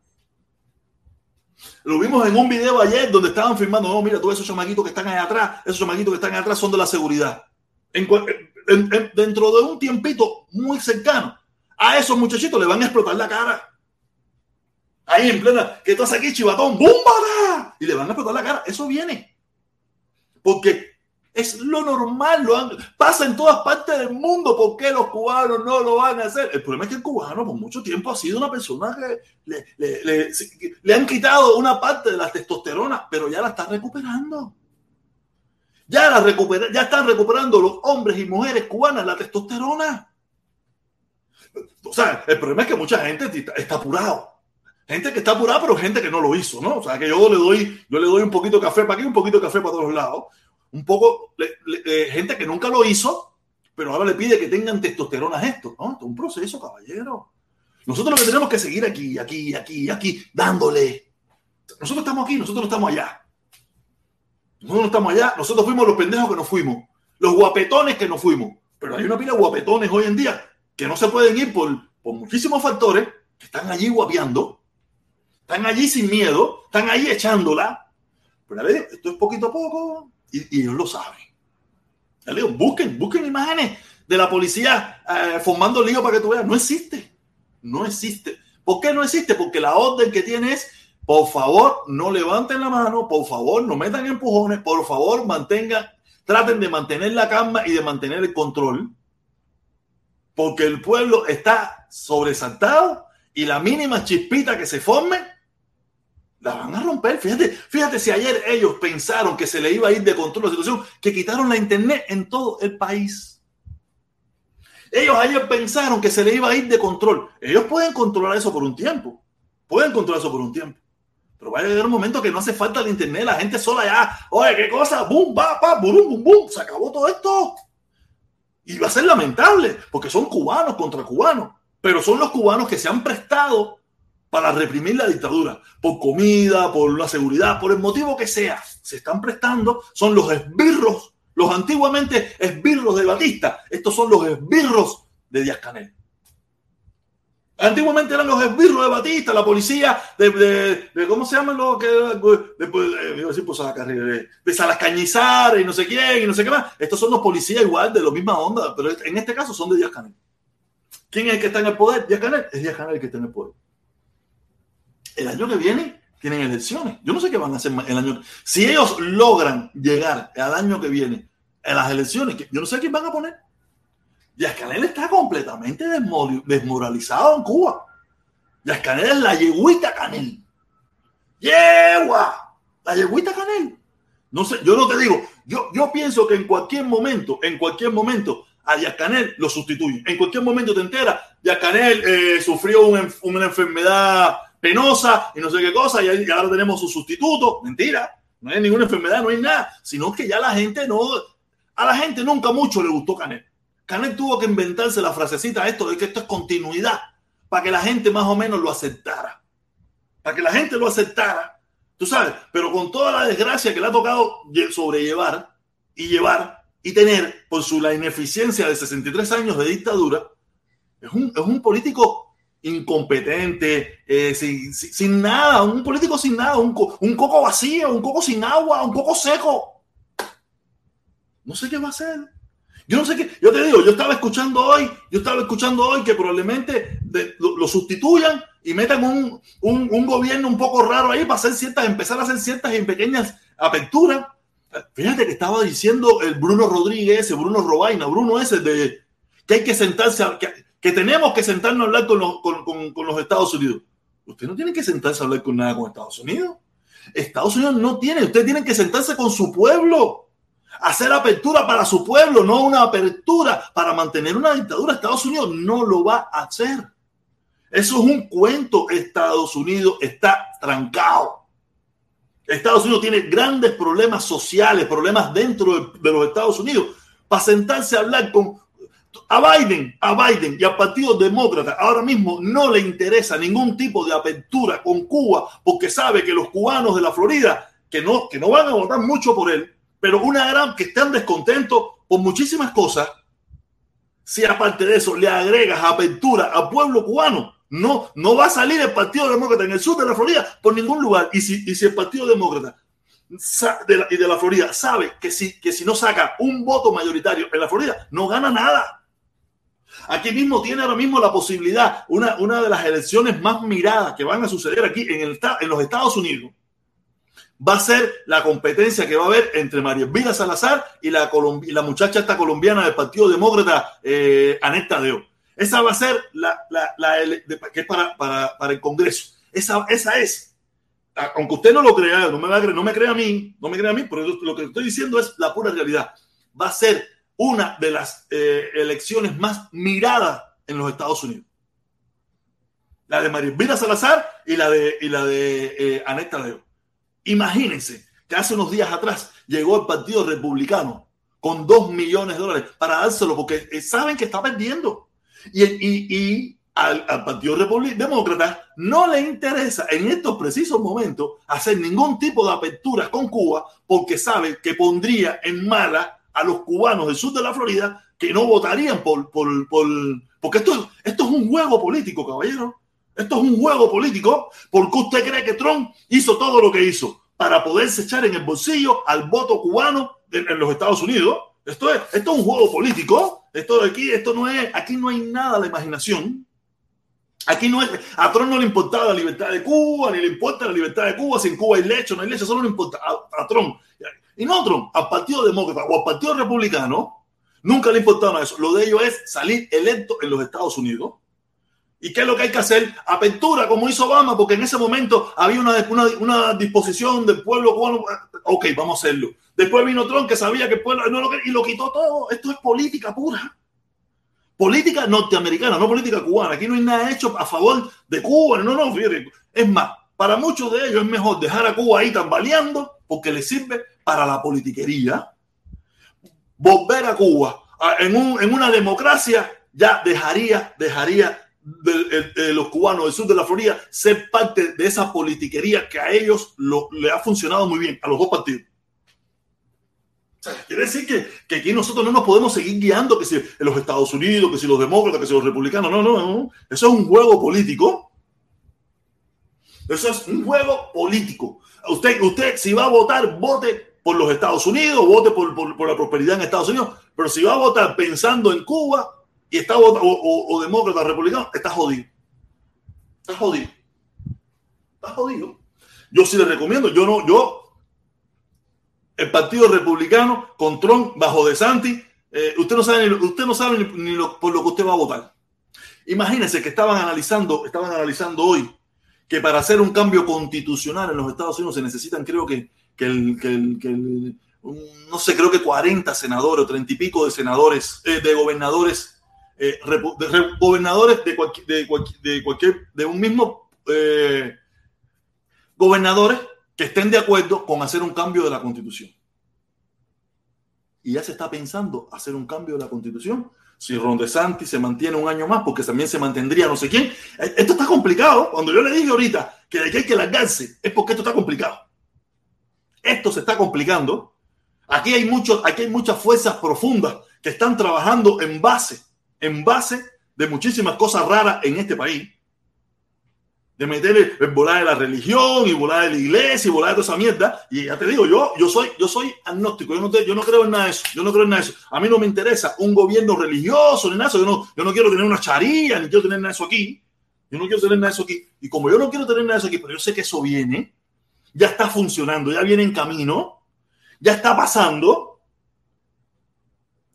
Lo vimos en un video ayer donde estaban filmando, no, mira, todos esos chamaquitos que están ahí atrás, esos chamaquitos que están ahí atrás son de la seguridad. dentro de un tiempito muy cercano, a esos muchachitos le van a explotar la cara. Ahí en plena, que estás aquí, chivatón, ¡búmbara! Y le van a explotar la cara. Eso viene. Porque es lo normal, lo pasa en todas partes del mundo. ¿Por qué los cubanos no lo van a hacer? El problema es que el cubano por mucho tiempo ha sido una persona que le, han quitado una parte de la testosterona, pero ya la está recuperando. Ya, la recupera, ya están recuperando los hombres y mujeres cubanas la testosterona. O sea, el problema es que mucha gente está apurado. Gente que está apurada, pero gente que no lo hizo, ¿no? O sea, que yo le doy, yo le doy un poquito de café para aquí, un poquito de café para todos lados un poco eh, gente que nunca lo hizo, pero ahora le pide que tengan testosterona esto. ¿no? Esto es un proceso, caballero. Nosotros lo que tenemos que seguir aquí, aquí, aquí, aquí, dándole. Nosotros estamos aquí, nosotros no estamos allá. Nosotros no estamos allá, nosotros fuimos los pendejos que nos fuimos, los guapetones que nos fuimos. Pero hay una pila de guapetones hoy en día que no se pueden ir por, por muchísimos factores, que están allí guapeando, están allí sin miedo, están allí echándola. Pero a ver, esto es poquito a poco, y, ellos lo saben. busquen, busquen imágenes de la policía eh, formando lío para que tú veas. No existe. No existe. ¿Por qué no existe? Porque la orden que tiene es, por favor, no levanten la mano, por favor, no metan empujones, por favor, mantengan, traten de mantener la calma y de mantener el control. Porque el pueblo está sobresaltado y la mínima chispita que se forme la van a romper. Fíjate, fíjate si ayer ellos pensaron que se le iba a ir de control la situación, que quitaron la internet en todo el país. Ellos ayer pensaron que se le iba a ir de control. Ellos pueden controlar eso por un tiempo. Pueden controlar eso por un tiempo. Pero va a llegar un momento que no hace falta el internet, la gente sola ya, oye, qué cosa, boom, va, pa, bum, bum, bum, se acabó todo esto. Y va a ser lamentable, porque son cubanos contra cubanos, pero son los cubanos que se han prestado para reprimir la dictadura, por comida, por la seguridad, por el motivo que sea, se están prestando, son los esbirros, los antiguamente esbirros de Batista, estos son los esbirros de Díaz Canel. Antiguamente eran los esbirros de Batista, la policía de, ¿cómo se llaman los que después de, de, de Salas Cañizares y no sé quién y no sé qué más? Estos son los policías igual de la misma onda, pero en este caso son de Díaz Canel. ¿Quién es el que está en el poder? Díaz Canel. Es Díaz Canel el que está en el poder el año que viene tienen elecciones. Yo no sé qué van a hacer el año. Si ellos logran llegar al año que viene a las elecciones, yo no sé quién van a poner. Díaz Canel está completamente desmoralizado en Cuba. Díaz Canel es la yeguita Canel. ¡Yegua! La yeguita Canel. No sé, yo no te digo, yo, yo pienso que en cualquier momento, en cualquier momento, a Díaz Canel lo sustituye. En cualquier momento te enteras, Díaz Canel eh, sufrió una enfermedad penosa y no sé qué cosa, y, ahora tenemos su sustituto. Mentira, no hay ninguna enfermedad, no hay nada, sino que ya la gente no, a la gente nunca mucho le gustó Canet. Canet tuvo que inventarse la frasecita esto de que esto es continuidad, para que la gente más o menos lo aceptara, para que la gente lo aceptara, tú sabes, pero con toda la desgracia que le ha tocado sobrellevar y llevar y tener por su la ineficiencia de 63 años de dictadura, es un, es un político incompetente, eh, sin, nada, un político sin nada, un, un, coco vacío, un coco sin agua, un coco seco. No sé qué va a hacer. Yo no sé qué, yo te digo, yo estaba escuchando hoy, yo estaba escuchando hoy que probablemente lo, sustituyan y metan un, un, gobierno un poco raro ahí para hacer ciertas, empezar a hacer ciertas y pequeñas aperturas. Fíjate que estaba diciendo el Bruno Rodríguez, Bruno Robaina, Bruno ese de que hay que sentarse, a, que tenemos que sentarnos a hablar con los, Estados Unidos. Usted no tiene que sentarse a hablar con nada con Estados Unidos. Estados Unidos no tiene, ustedes tienen que sentarse con su pueblo. hacer apertura para su pueblo, no una apertura para mantener una dictadura. Estados Unidos no lo va a hacer. Eso es un cuento. Estados Unidos está trancado. Estados Unidos tiene grandes problemas sociales, problemas dentro de, los Estados Unidos. Para sentarse a hablar con a Biden, a Biden y al Partido Demócrata ahora mismo no le interesa ningún tipo de apertura con Cuba porque sabe que los cubanos de la Florida que no, que no van a votar mucho por él, pero una gran que están descontentos por muchísimas cosas, si aparte de eso le agregas apertura al pueblo cubano, no, no va a salir el Partido Demócrata en el sur de la Florida por ningún lugar. Y si, y si el Partido Demócrata y de la Florida sabe que si, que si no saca un voto mayoritario en la Florida, no gana nada. Aquí mismo tiene ahora mismo la posibilidad, una, una de las elecciones más miradas que van a suceder aquí en, el, en los Estados Unidos, va a ser la competencia que va a haber entre María Elvira Salazar y la, la muchacha esta colombiana del Partido Demócrata, eh, Aneta Deo. Esa va a ser la, la, que es para, para, para, el Congreso. Esa, esa es. Aunque usted no lo crea, no me, va a, no me crea a mí, no me crea a mí, pero lo que estoy diciendo es la pura realidad. Va a ser una de las eh, elecciones más miradas en los Estados Unidos. La de María Salazar y la de, y la de eh, Aneta Deo. Imagínense que hace unos días atrás llegó el Partido Republicano con dos millones de dólares para dárselo porque eh, saben que está perdiendo. Y, y, al, Partido Demócrata no le interesa en estos precisos momentos hacer ningún tipo de apertura con Cuba porque sabe que pondría en mala a los cubanos del sur de la Florida que no votarían por, por, por porque esto, esto es un juego político, caballero. Esto es un juego político porque usted cree que Trump hizo todo lo que hizo para poderse echar en el bolsillo al voto cubano en los Estados Unidos. Esto es, esto es un juego político. Esto de aquí, esto no es, aquí no hay nada de imaginación. Aquí no es, a Trump no le importaba la libertad de Cuba, ni le importa la libertad de Cuba, si en Cuba hay leche o no hay leche, solo le importa a Trump. Y no a Trump, al Partido Demócrata o al Partido Republicano, nunca le importaba eso. Lo de ellos es salir electo en los Estados Unidos ¿Y qué es lo que hay que hacer? Apertura, como hizo Obama, porque en ese momento había una, una, disposición del pueblo cubano. Ok, vamos a hacerlo. Después vino Trump, que sabía que el pueblo no lo y lo quitó todo. Esto es política pura. Política norteamericana, no política cubana. Aquí no hay nada hecho a favor de Cuba. No, no, fíjate. Es más, para muchos de ellos es mejor dejar a Cuba ahí tambaleando porque le sirve para la politiquería. Volver a Cuba en, un, en una democracia ya dejaría, dejaría de, los cubanos del sur de la Florida ser parte de esa politiquería que a ellos lo, le ha funcionado muy bien, a los dos partidos. quiere decir que, que, aquí nosotros no nos podemos seguir guiando que si los Estados Unidos, que si los demócratas, que si los republicanos. No, no, no. Eso es un juego político. Eso es un juego político. Usted, usted si va a votar, vote por los Estados Unidos, vote por, por, la prosperidad en Estados Unidos. Pero si va a votar pensando en Cuba, y está o, o, demócrata republicano, está jodido. Está jodido. Está jodido. Yo sí le recomiendo, yo no, yo, el Partido Republicano con Trump bajo de Santi, eh, usted no sabe, usted no sabe ni, por lo que usted va a votar. Imagínense que estaban analizando, estaban analizando hoy que para hacer un cambio constitucional en los Estados Unidos se necesitan, creo que, que el, que el, que el no sé, creo que 40 senadores o 30 y pico de senadores, eh, de gobernadores eh, gobernadores de, de, cualquier, de un mismo eh, gobernadores que estén de acuerdo con hacer un cambio de la constitución. Y ya se está pensando hacer un cambio de la constitución. Si Ron DeSantis se mantiene un año más, porque también se mantendría no sé quién. Eh, esto está complicado. Cuando yo le dije ahorita que hay que largarse, es porque esto está complicado. Esto se está complicando. Aquí hay, muchos, aquí hay muchas fuerzas profundas que están trabajando en base en base de muchísimas cosas raras en este país. De meter el volar de la religión y volar de la iglesia y volar de toda esa mierda. Y ya te digo, yo, yo, soy, yo soy agnóstico, yo no, yo no creo en nada de eso. Yo no creo en nada de eso. A mí no me interesa un gobierno religioso ni nada eso. Yo no, yo no quiero tener una charía ni quiero tener nada de eso aquí. Yo no quiero tener nada de eso aquí. Y como yo no quiero tener nada de eso aquí, pero yo sé que eso viene, ya está funcionando, ya viene en camino, ya está pasando.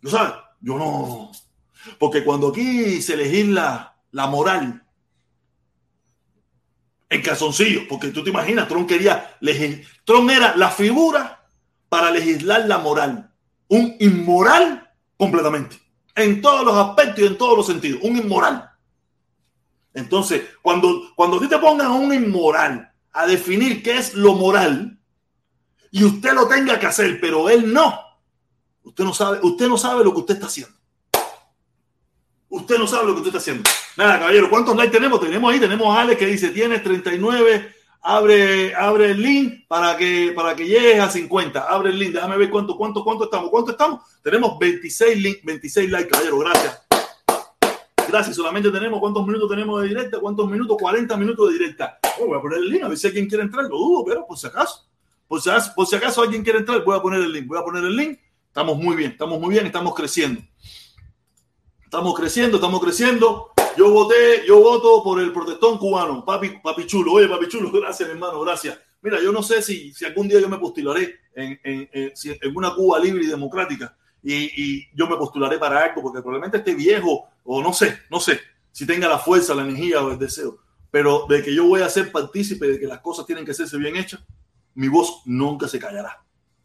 ¿No sabes? Yo no, porque cuando aquí se legisla la moral en calzoncillo, porque tú te imaginas, Trump quería Trump era la figura para legislar la moral. un inmoral completamente, en todos los aspectos y en todos los sentidos, un inmoral. Entonces, cuando, cuando a te pongan un inmoral a definir qué es lo moral y usted lo tenga que hacer, pero él no, usted no sabe, usted no sabe lo que usted está haciendo. Usted no sabe lo que usted está haciendo. Nada, caballero, ¿cuántos likes tenemos? Tenemos ahí, tenemos a Alex que dice, tienes 39, abre, abre el link para que, para que llegues a 50. Abre el link, déjame ver cuánto, cuánto, cuánto estamos. ¿Cuánto estamos? Tenemos 26, link, 26 likes, caballero, gracias. Gracias, solamente tenemos, ¿cuántos minutos tenemos de directa? ¿Cuántos minutos? 40 minutos de directa. Oh, voy a poner el link, a ver si alguien quiere entrar, lo dudo, pero por si acaso. Por si, por si acaso alguien quiere entrar, voy a poner el link, voy a poner el link. Estamos muy bien, estamos muy bien, estamos creciendo. Estamos creciendo, estamos creciendo. Yo voté, yo voto por el protestón cubano, papi, papi chulo. Oye, papi chulo, [LAUGHS] gracias, hermano, gracias. Mira, yo no sé si, si algún día yo me postularé en, en, en, una Cuba libre y democrática y, y, yo me postularé para algo, porque probablemente esté viejo o no sé, no sé si tenga la fuerza, la energía o el deseo. Pero de que yo voy a ser partícipe de que las cosas tienen que hacerse bien hechas, mi voz nunca se callará.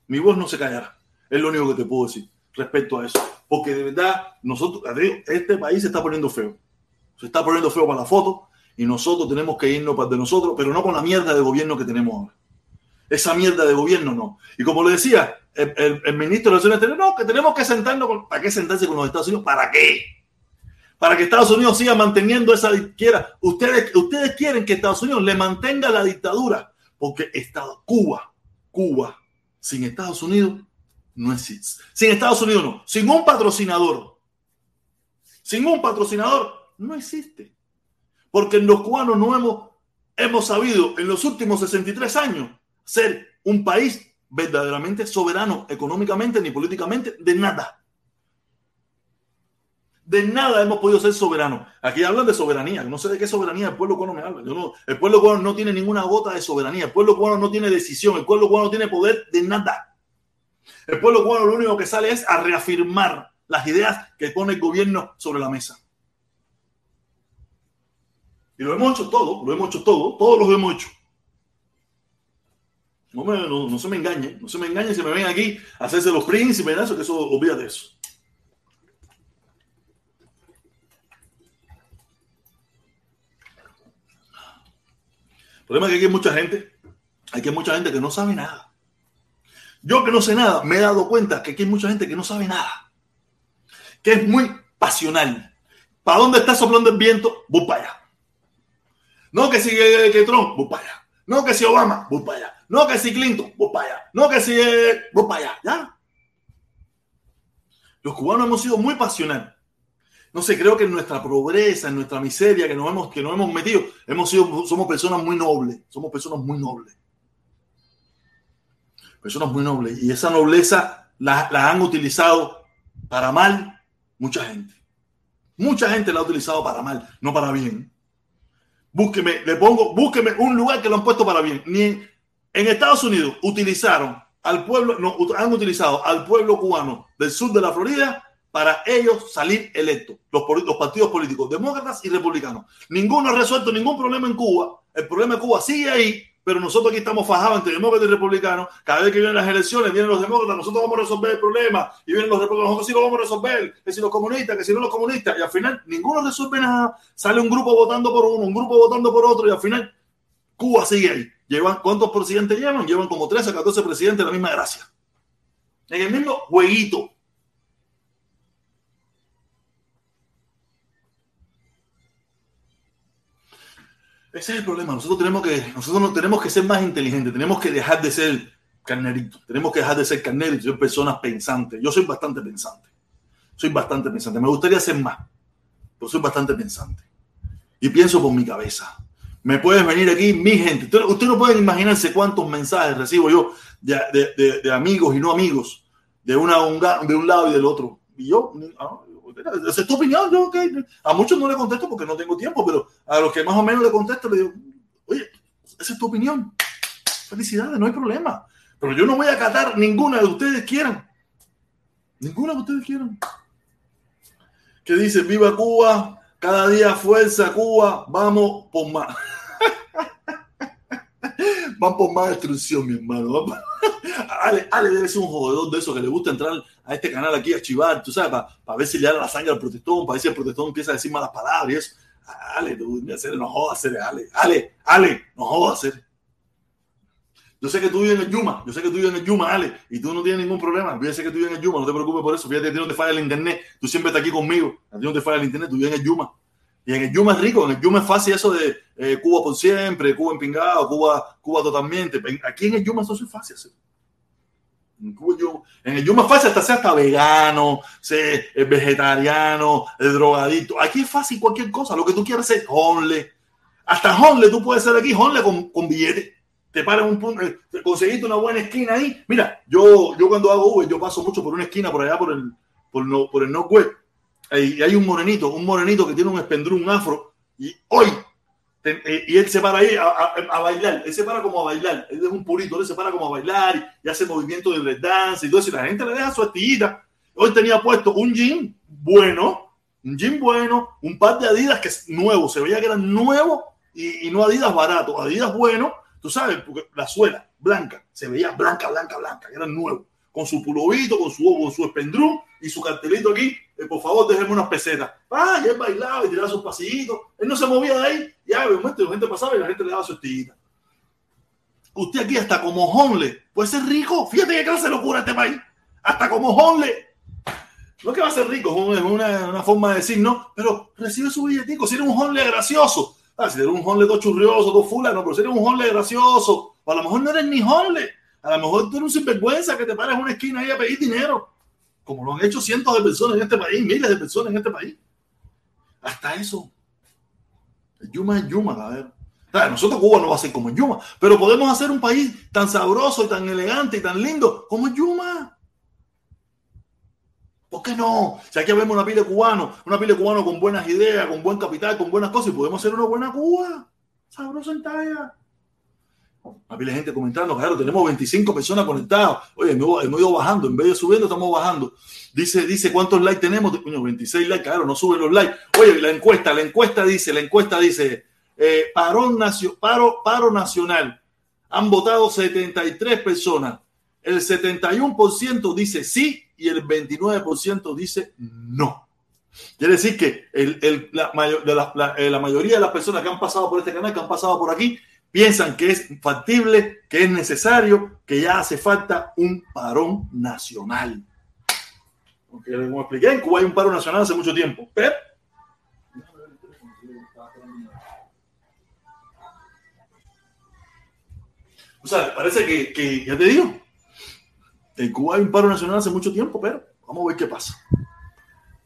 Mi voz no se callará. Es lo único que te puedo decir respecto a eso. Porque de verdad, nosotros, este país se está poniendo feo. Se está poniendo feo para la foto y nosotros tenemos que irnos para de nosotros, pero no con la mierda de gobierno que tenemos ahora. Esa mierda de gobierno no. Y como le decía el, ministro de Relaciones Exteriores, no, que tenemos que sentarnos con, ¿Para qué sentarse con los Estados Unidos? ¿Para qué? Para que Estados Unidos siga manteniendo esa dictadura. Ustedes, ustedes quieren que Estados Unidos le mantenga la dictadura, porque Estado, Cuba, Cuba, sin Estados Unidos no existe. Sin Estados Unidos no. Sin un patrocinador. Sin un patrocinador no existe. Porque los cubanos no hemos, hemos sabido en los últimos 63 años ser un país verdaderamente soberano económicamente ni políticamente de nada. De nada hemos podido ser soberanos. Aquí hablan de soberanía. No sé de qué soberanía el pueblo cubano me habla. no, el pueblo cubano no tiene ninguna gota de soberanía. El pueblo cubano no tiene decisión. El pueblo cubano no tiene poder de nada. El pueblo cubano lo único que sale es a reafirmar las ideas que pone el gobierno sobre la mesa. Y lo hemos hecho todo, lo hemos hecho todo, todos lo hemos hecho. No, no, se me engañe, no se me engañe si me ven aquí a hacerse los príncipes, eso, que eso, olvídate de eso. El problema es que aquí hay mucha gente, hay que mucha gente que no sabe nada. Yo que no sé nada, me he dado cuenta que aquí hay mucha gente que no sabe nada, que es muy pasional. ¿Para dónde está soplando el viento? Voy para allá. No que si que, Trump, voy para allá. No que si Obama, voy para allá. No que si Clinton, voy para allá. No que si eh, voy para allá. ¿Ya? Los cubanos hemos sido muy pasionales. No sé, creo que en nuestra pobreza, en nuestra miseria que nos hemos, que nos hemos metido, hemos sido, somos personas muy nobles. Somos personas muy nobles personas muy nobles. Y esa nobleza la, han utilizado para mal mucha gente. Mucha gente la ha utilizado para mal, no para bien. Búsqueme, le pongo, búsqueme un lugar que lo han puesto para bien. Ni en, Estados Unidos utilizaron al pueblo, no, han utilizado al pueblo cubano del sur de la Florida para ellos salir electos, los, los partidos políticos, demócratas y republicanos. Ninguno ha resuelto ningún problema en Cuba. El problema de Cuba sigue ahí pero nosotros aquí estamos fajados entre demócratas y republicanos. Cada vez que vienen las elecciones, vienen los demócratas, nosotros vamos a resolver el problema, y vienen los republicanos, nosotros sí lo vamos a resolver, que si los comunistas, que si no los comunistas, y al final ninguno resuelve nada. Sale un grupo votando por uno, un grupo votando por otro, y al final Cuba sigue ahí. Llevan, ¿Cuántos presidentes llevan? Llevan como 13 o 14 presidentes de la misma gracia. En el mismo jueguito. Ese es el problema. Nosotros tenemos que, nosotros no tenemos que ser más inteligentes, tenemos que dejar de ser carneritos, tenemos que dejar de ser carneritos, ser personas pensantes. Yo soy bastante pensante. Soy bastante pensante. Me gustaría ser más, pero soy bastante pensante. Y pienso por mi cabeza. Me puedes venir aquí, mi gente. Usted, no puede imaginarse cuántos mensajes recibo yo de, amigos y no amigos, de, una, de un lado y del otro. Y yo, ah, esa es tu opinión. Yo, A muchos no le contesto porque no tengo tiempo, pero a los que más o menos le contesto, le digo, oye, esa es tu opinión. Felicidades, no hay problema. Pero yo no voy a acatar ninguna de ustedes quieran. Ninguna de ustedes quieran. Que dice, viva Cuba, cada día fuerza Cuba, vamos por más. Van por más destrucción, mi hermano. [LAUGHS] Ale, Ale debe ser un jodedor de esos que le gusta entrar a este canal aquí a chivar, tú sabes, para ver si le da la sangre al protestón, para ver si el protestón empieza a decir malas palabras y eso. Ale, tú, no jodas, Ale, Ale, Ale, no jodas, Yo sé que tú vives en el Yuma, yo sé que tú vives en el Yuma, Ale, y tú no tienes ningún problema. Yo que tú vives en el Yuma, no te preocupes por eso. Fíjate, a ti no te falla el internet, tú siempre estás aquí conmigo. A ti no te falla el internet, tú vives en el Yuma. Y en el Yuma es rico, en el Yuma es fácil eso de eh, Cuba por siempre, Cuba en pingado, Cuba, Cuba totalmente. Aquí en el Yuma eso es fácil hacer. En el Yuma es fácil hasta ser hasta vegano, ser eh, vegetariano, el drogadito. Aquí es fácil cualquier cosa, lo que tú quieras hacer, honle. Hasta honle tú puedes ser aquí, honle con, con billete. Te paras un punto, eh, conseguiste una buena esquina ahí. Mira, yo, yo cuando hago Uber, yo paso mucho por una esquina por allá, por el, por, no, por el Northwest. Y hay un morenito, un morenito que tiene un espendrú, un afro. Y hoy eh, y él se para ahí a, bailar, él se para como a bailar, él es un purito, él se para como a bailar y, hace movimiento de dance y todo eso, y la gente le deja su estillita. Hoy tenía puesto un jean bueno, un jean bueno, un par de Adidas que es nuevo, se veía que eran nuevos y, no Adidas barato, Adidas bueno, tú sabes, porque la suela blanca, se veía blanca, blanca, blanca, que eran nuevos, con su pulovito, con su, con su espendrú y su cartelito aquí eh, por favor, déjeme unas pesetas. Ah, ya él bailaba y tiraba sus pasitos. Él no se movía de ahí. Ya, de momento la gente pasaba y la gente le daba su estillita. Usted aquí hasta como honle puede ser rico. Fíjate qué clase de locura este país. Hasta como honle. No es que va a ser rico, es una, forma de decir, no, pero recibe su billetico. Si eres un honle gracioso, ah, si eres un honle todo churrioso, todo fula, no, pero si eres un honle gracioso, a lo mejor no eres ni honle, a lo mejor tú eres un sinvergüenza que te pares en una esquina ahí a pedir dinero como lo han hecho cientos de personas en este país, miles de personas en este país. Hasta eso. El Yuma es Yuma, a ver. nosotros Cuba no va a ser como Yuma, pero podemos hacer un país tan sabroso y tan elegante y tan lindo como Yuma. ¿Por qué no? Si aquí vemos una pila de una pila de cubanos con buenas ideas, con buen capital, con buenas cosas, y podemos hacer una buena Cuba. Sabroso en talla. Había gente comentando, claro, tenemos 25 personas conectadas. Oye, hemos, ido bajando, en vez de subiendo, estamos bajando. Dice, dice, ¿cuántos likes tenemos? 26 likes, claro, no suben los likes. Oye, la encuesta, la encuesta dice, la encuesta dice, eh, paro, paro nacional. Han votado 73 personas. El 71% dice sí y el 29% dice no. Quiere decir que eh, la mayoría de las personas que han pasado por este canal, que han pasado por aquí, piensan que es factible, que es necesario, que ya hace falta un parón nacional. Porque como expliqué, en Cuba hay un paro nacional hace mucho tiempo, pero O sea, parece que, ya te digo, en Cuba hay un paro nacional hace mucho tiempo, pero vamos a ver qué pasa.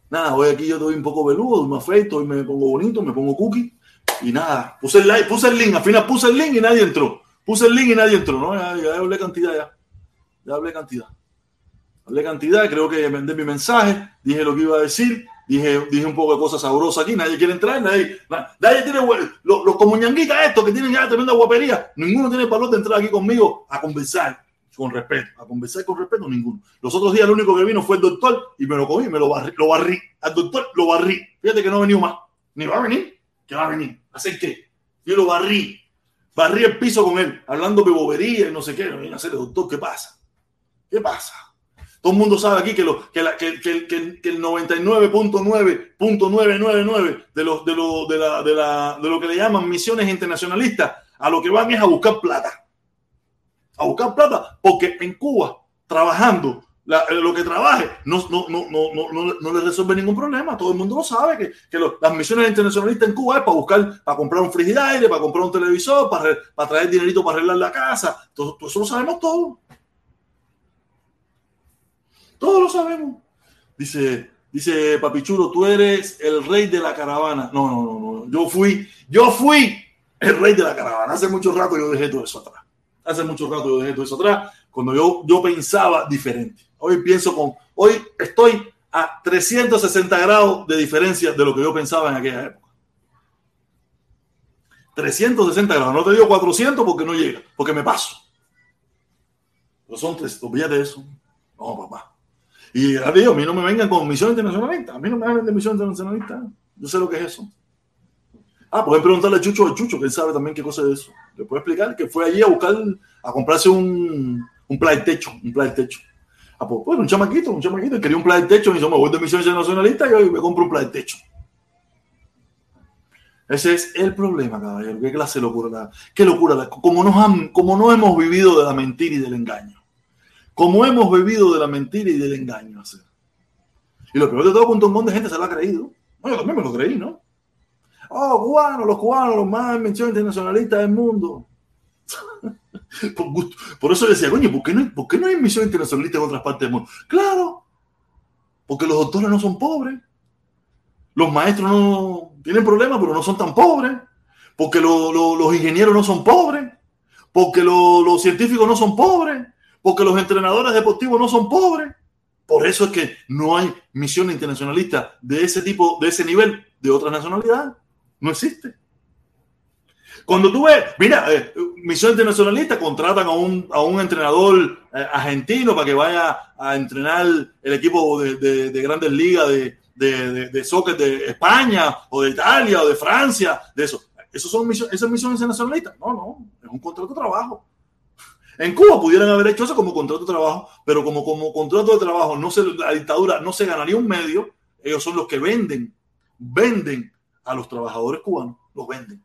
Nada, hoy aquí yo estoy un poco veludo, me afeito, y me pongo bonito, me pongo cookie. Y nada, puse el, like, puse el link, al final puse el link y nadie entró. Puse el link y nadie entró, ¿no? Ya, ya hablé cantidad ya. Ya hablé cantidad. Hablé cantidad, creo que mandé mi mensaje, dije lo que iba a decir, dije, dije un poco de cosas sabrosas aquí, nadie quiere entrar, nadie, nadie tiene, los, los comuñanguitas estos que tienen ya tremenda guapería, ninguno tiene el valor de entrar aquí conmigo a conversar con respeto, a conversar con respeto, ninguno. Los otros días lo único que vino fue el doctor y me lo comí, me lo barrí, lo barrí. Al doctor lo barrí. Fíjate que no ha venido más, ni va a venir, que va a venir. ¿Hacer qué? Yo lo barrí. Barrí el piso con él, hablando de bobería y no sé qué. No viene a hacer, doctor, ¿qué pasa? ¿Qué pasa? Todo el mundo sabe aquí que, lo, que, que el 99.9.999 de, los, de, lo, de, la, de, la, de lo que le llaman misiones internacionalistas a lo que van es a buscar plata. A buscar plata, porque en Cuba, trabajando eh, lo que trabaje no, no, no, no, no, le resuelve ningún problema. Todo el mundo lo sabe que, que las misiones internacionalistas en Cuba es para buscar, para comprar un frigidaire, para comprar un televisor, para, para traer dinerito para arreglar la casa. Todo, eso lo sabemos todo. Todos lo sabemos. Dice, dice Papichulo, tú eres el rey de la caravana. No, no, no, no. Yo fui, yo fui el rey de la caravana. Hace mucho rato yo dejé todo eso atrás. Hace mucho rato yo dejé todo eso atrás cuando yo, yo pensaba diferente. Hoy pienso con, hoy estoy a 360 grados de diferencia de lo que yo pensaba en aquella época. 360 grados, no te digo 400 porque no llega, porque me paso. No son tres, de eso. No, papá. Y a mí no me vengan con misión internacionalista. A mí no me hablan de misión internacionalista. Yo sé lo que es eso. Ah, pueden preguntarle a Chucho, a Chucho, que él sabe también qué cosa es eso. Le puedo explicar que fue allí a buscar, a comprarse un, un techo, un techo. Ah, pues, un chamaquito, un chamaquito, quería un techo, y dice, me voy de misión nacionalista y me compro un techo. Ese es el problema, caballero. Qué clase de locura. Qué locura. Como, nos han, como no hemos vivido de la mentira y del engaño. Como hemos vivido de la mentira y del engaño. Y lo peor de todo, un montón de gente se lo ha creído. yo también me lo creí, ¿no? Oh, cubanos, los cubanos, los más mención internacionalistas del mundo. [LAUGHS] por, eso decía, coño, ¿por qué, no, ¿por qué no hay misión internacionalista en otras partes del mundo? Claro, porque los doctores no son pobres. Los maestros no tienen problemas, pero no son tan pobres. Porque los ingenieros no son pobres. Porque los científicos no son pobres. Porque los entrenadores deportivos no son pobres. Por eso es que no hay misión internacionalista de ese tipo, de ese nivel, de otra nacionalidad. No existe. Cuando tú ves, mira, eh, Misión contratan a un, a un entrenador eh, argentino para que vaya a entrenar el equipo de, de grandes ligas de, de, soccer de España o de Italia o de Francia, de eso. ¿Esos son misiones, ¿Esas misiones internacionalistas? No, no, es un contrato de trabajo. En Cuba pudieran haber hecho eso como contrato de trabajo, pero como, como contrato de trabajo no se, la dictadura no se ganaría un medio, ellos son los que venden, venden a los trabajadores cubanos, los venden.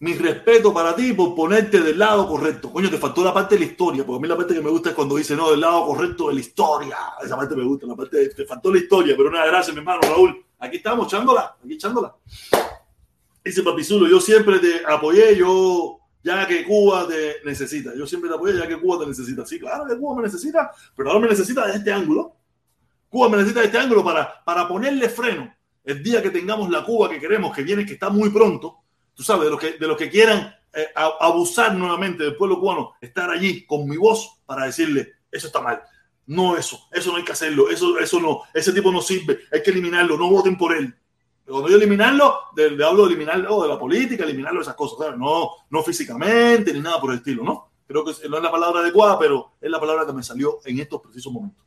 Mi respeto para ti por ponerte del lado correcto. Coño, te faltó la parte de la historia, porque a mí la parte que me gusta es cuando dice, no, del lado correcto de la historia. Esa parte me gusta, la parte te faltó la historia, pero nada, gracias, mi hermano Raúl. Aquí estamos, echándola, aquí echándola. Dice Papizulo, yo siempre te apoyé, yo, ya que Cuba te necesita. Yo siempre te apoyé, ya que Cuba te necesita. Sí, claro que Cuba me necesita, pero ahora me necesita de este ángulo. Cuba me necesita de este ángulo para, para ponerle freno. El día que tengamos la Cuba que queremos, que viene, que está muy pronto, tú sabes, de los que, de los que quieran eh, abusar nuevamente del pueblo cubano, estar allí con mi voz para decirle, eso está mal. No eso, eso no hay que hacerlo, eso, eso no, ese tipo no sirve, hay que eliminarlo, no voten por él. Cuando yo eliminarlo, de, hablo de eliminarlo de la política, eliminarlo de esas cosas, No, no físicamente ni nada por el estilo, ¿no? Creo que no es la palabra adecuada, pero es la palabra que me salió en estos precisos momentos.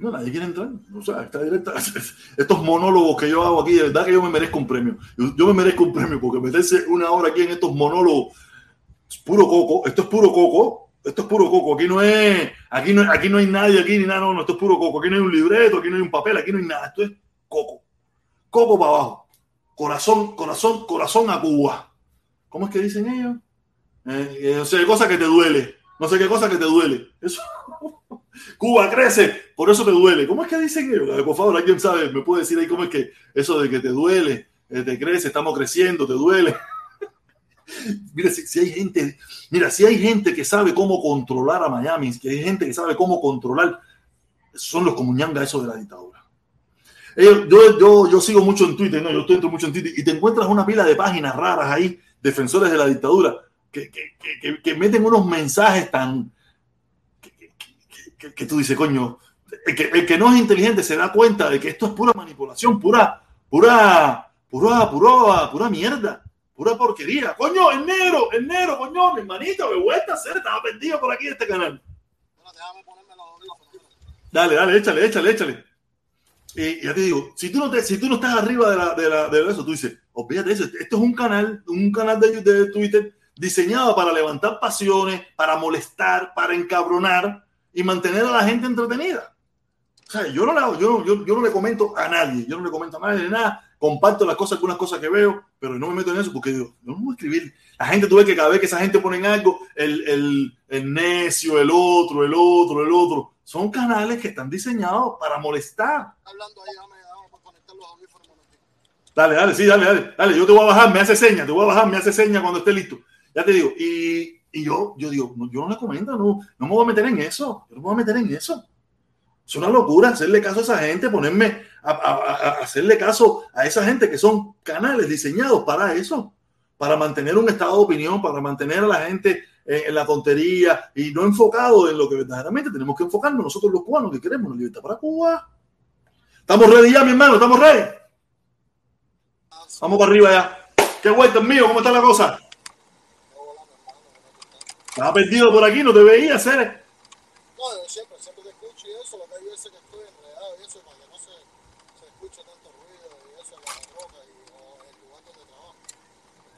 No, nadie quiere entrar. O sea, está directa. [LAUGHS] Estos monólogos que yo hago aquí, de verdad que yo me merezco un premio. Yo, me merezco un premio porque meterse una hora aquí en estos monólogos es puro coco. Esto es puro coco. Esto es puro coco. Aquí no es, aquí no, aquí no hay nadie aquí ni nada. No, no, esto es puro coco. Aquí no hay un libreto, aquí no hay un papel, aquí no hay nada. Esto es coco. Coco para abajo. Corazón, corazón, corazón a Cuba. ¿Cómo es que dicen ellos? Eh, eh, no sé qué cosa que te duele. No sé qué cosa que te duele. Eso. [LAUGHS] Cuba crece, por eso te duele. ¿Cómo es que dicen ellos? Por favor, alguien sabe, me puede decir ahí cómo es que eso de que te duele, eh, te crece, estamos creciendo, te duele. [LAUGHS] mira, si, hay gente, mira, si hay gente que sabe cómo controlar a Miami, que hay gente que sabe cómo controlar, son los comuñangas eso de la dictadura. yo, yo, yo sigo mucho en Twitter, ¿no? Yo estoy mucho en Twitter y te encuentras una pila de páginas raras ahí, defensores de la dictadura, que, que, que meten unos mensajes tan, que, tú dices, coño, el que, el que, no es inteligente se da cuenta de que esto es pura manipulación, pura, pura, pura, pura, pura mierda, pura porquería. Coño, el negro, el negro, coño, mi hermanito, me vuelta a hacer, estaba perdido por aquí en este canal. Dale, dale, échale, échale, échale. Y ya te digo, si tú no, te, si tú no estás arriba de, la, de, la, de eso, tú dices, olvídate eso, esto es un canal, un canal de, de Twitter diseñado para levantar pasiones, para molestar, para encabronar, y mantener a la gente entretenida. O sea, yo no, le, yo, yo, yo no le comento a nadie, yo no le comento a nadie nada, comparto las cosas, algunas cosas que veo, pero no me meto en eso porque digo, no voy a escribir. La gente, tú ves que cada vez que esa gente pone algo, el, el, el necio, el otro, el otro, el otro, son canales que están diseñados para molestar. Hablando ahí, Dale, dale, sí, dale, dale, dale, yo te voy a bajar, me hace seña, te voy a bajar, me hace seña cuando esté listo. Ya te digo, y y yo, yo digo, yo no le comento, no, no me voy a meter en eso, yo no me voy a meter en eso. Es una locura hacerle caso a esa gente, ponerme a, hacerle caso a esa gente que son canales diseñados para eso, para mantener un estado de opinión, para mantener a la gente en, la tontería y no enfocado en lo que verdaderamente tenemos que enfocarnos nosotros los cubanos que queremos la libertad para Cuba. Estamos ready ya, mi hermano, estamos ready. Vamos para arriba ya. Qué vuelta mío, ¿cómo está la cosa? Estaba perdido por aquí, no te veía, Cere. No, yo siempre, siempre te escucho y eso, lo que hay veces que estoy enredado y eso, para que no se, se escuche tanto ruido y eso en la roca y o en el lugar donde trabajo.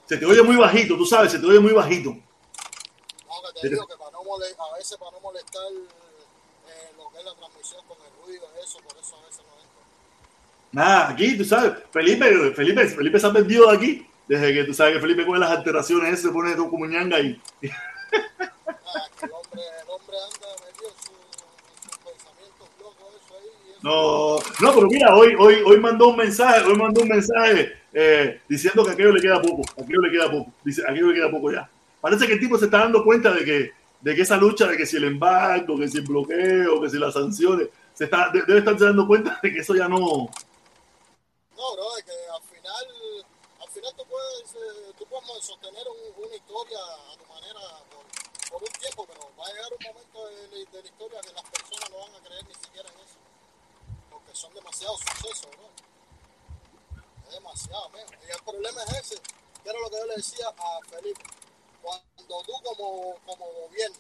Se te oye muy bajito, tú sabes, se te oye muy bajito. No, que te digo que para no molestar, a veces para no molestar eh, lo que es la transmisión con el ruido, y eso, por eso a veces no entro. Nada, aquí, tú sabes, Felipe, Felipe, Felipe se ha perdido de aquí. Desde que tú sabes que Felipe con las alteraciones, se pone todo como ñanga y el hombre, el hombre anda metido en su- en sus pensamientos locos, eso ahí. y eso. No, no, pero mira, hoy, hoy, hoy mandó un mensaje, hoy mandó un mensaje eh, diciendo que a aquello le queda poco, a aquello le queda poco, dice, a aquello le queda poco ya. Parece que el tipo se está dando cuenta de que, de que esa lucha, de que si el embargo, que si el bloqueo, que si las sanciones, se está, de- debe estarse dando cuenta de que eso ya no. No, bro, es que al final, al final tú puedes, eh, tú puedes sostener un- una historia a tu por, un tiempo, pero va a llegar un momento de, la- historia que las personas no van a creer ni siquiera en eso, porque son demasiados sucesos, bro. Es demasiado, man. Y el problema es ese, que era lo que yo le decía a Felipe. Cuando tú como, como gobierno,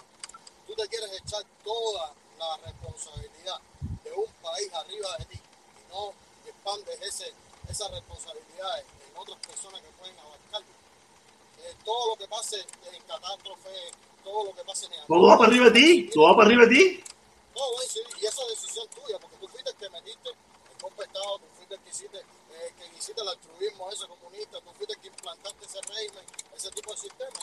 tú te quieres echar toda la responsabilidad de un país arriba de ti y no expandes ese, esas responsabilidades en otras personas que pueden abarcar. Eh, todo lo que pase en catástrofe, todo lo que pase en Todo va para arriba de ti, todo va para arriba de ti. no, güey, sí, y esa es decisión tuya, porque tú fuiste el que metiste el golpe de Estado, tú fuiste el que hiciste, eh, que hiciste el altruismo ese comunista, tú fuiste el que implantaste ese régimen, ese tipo de sistema.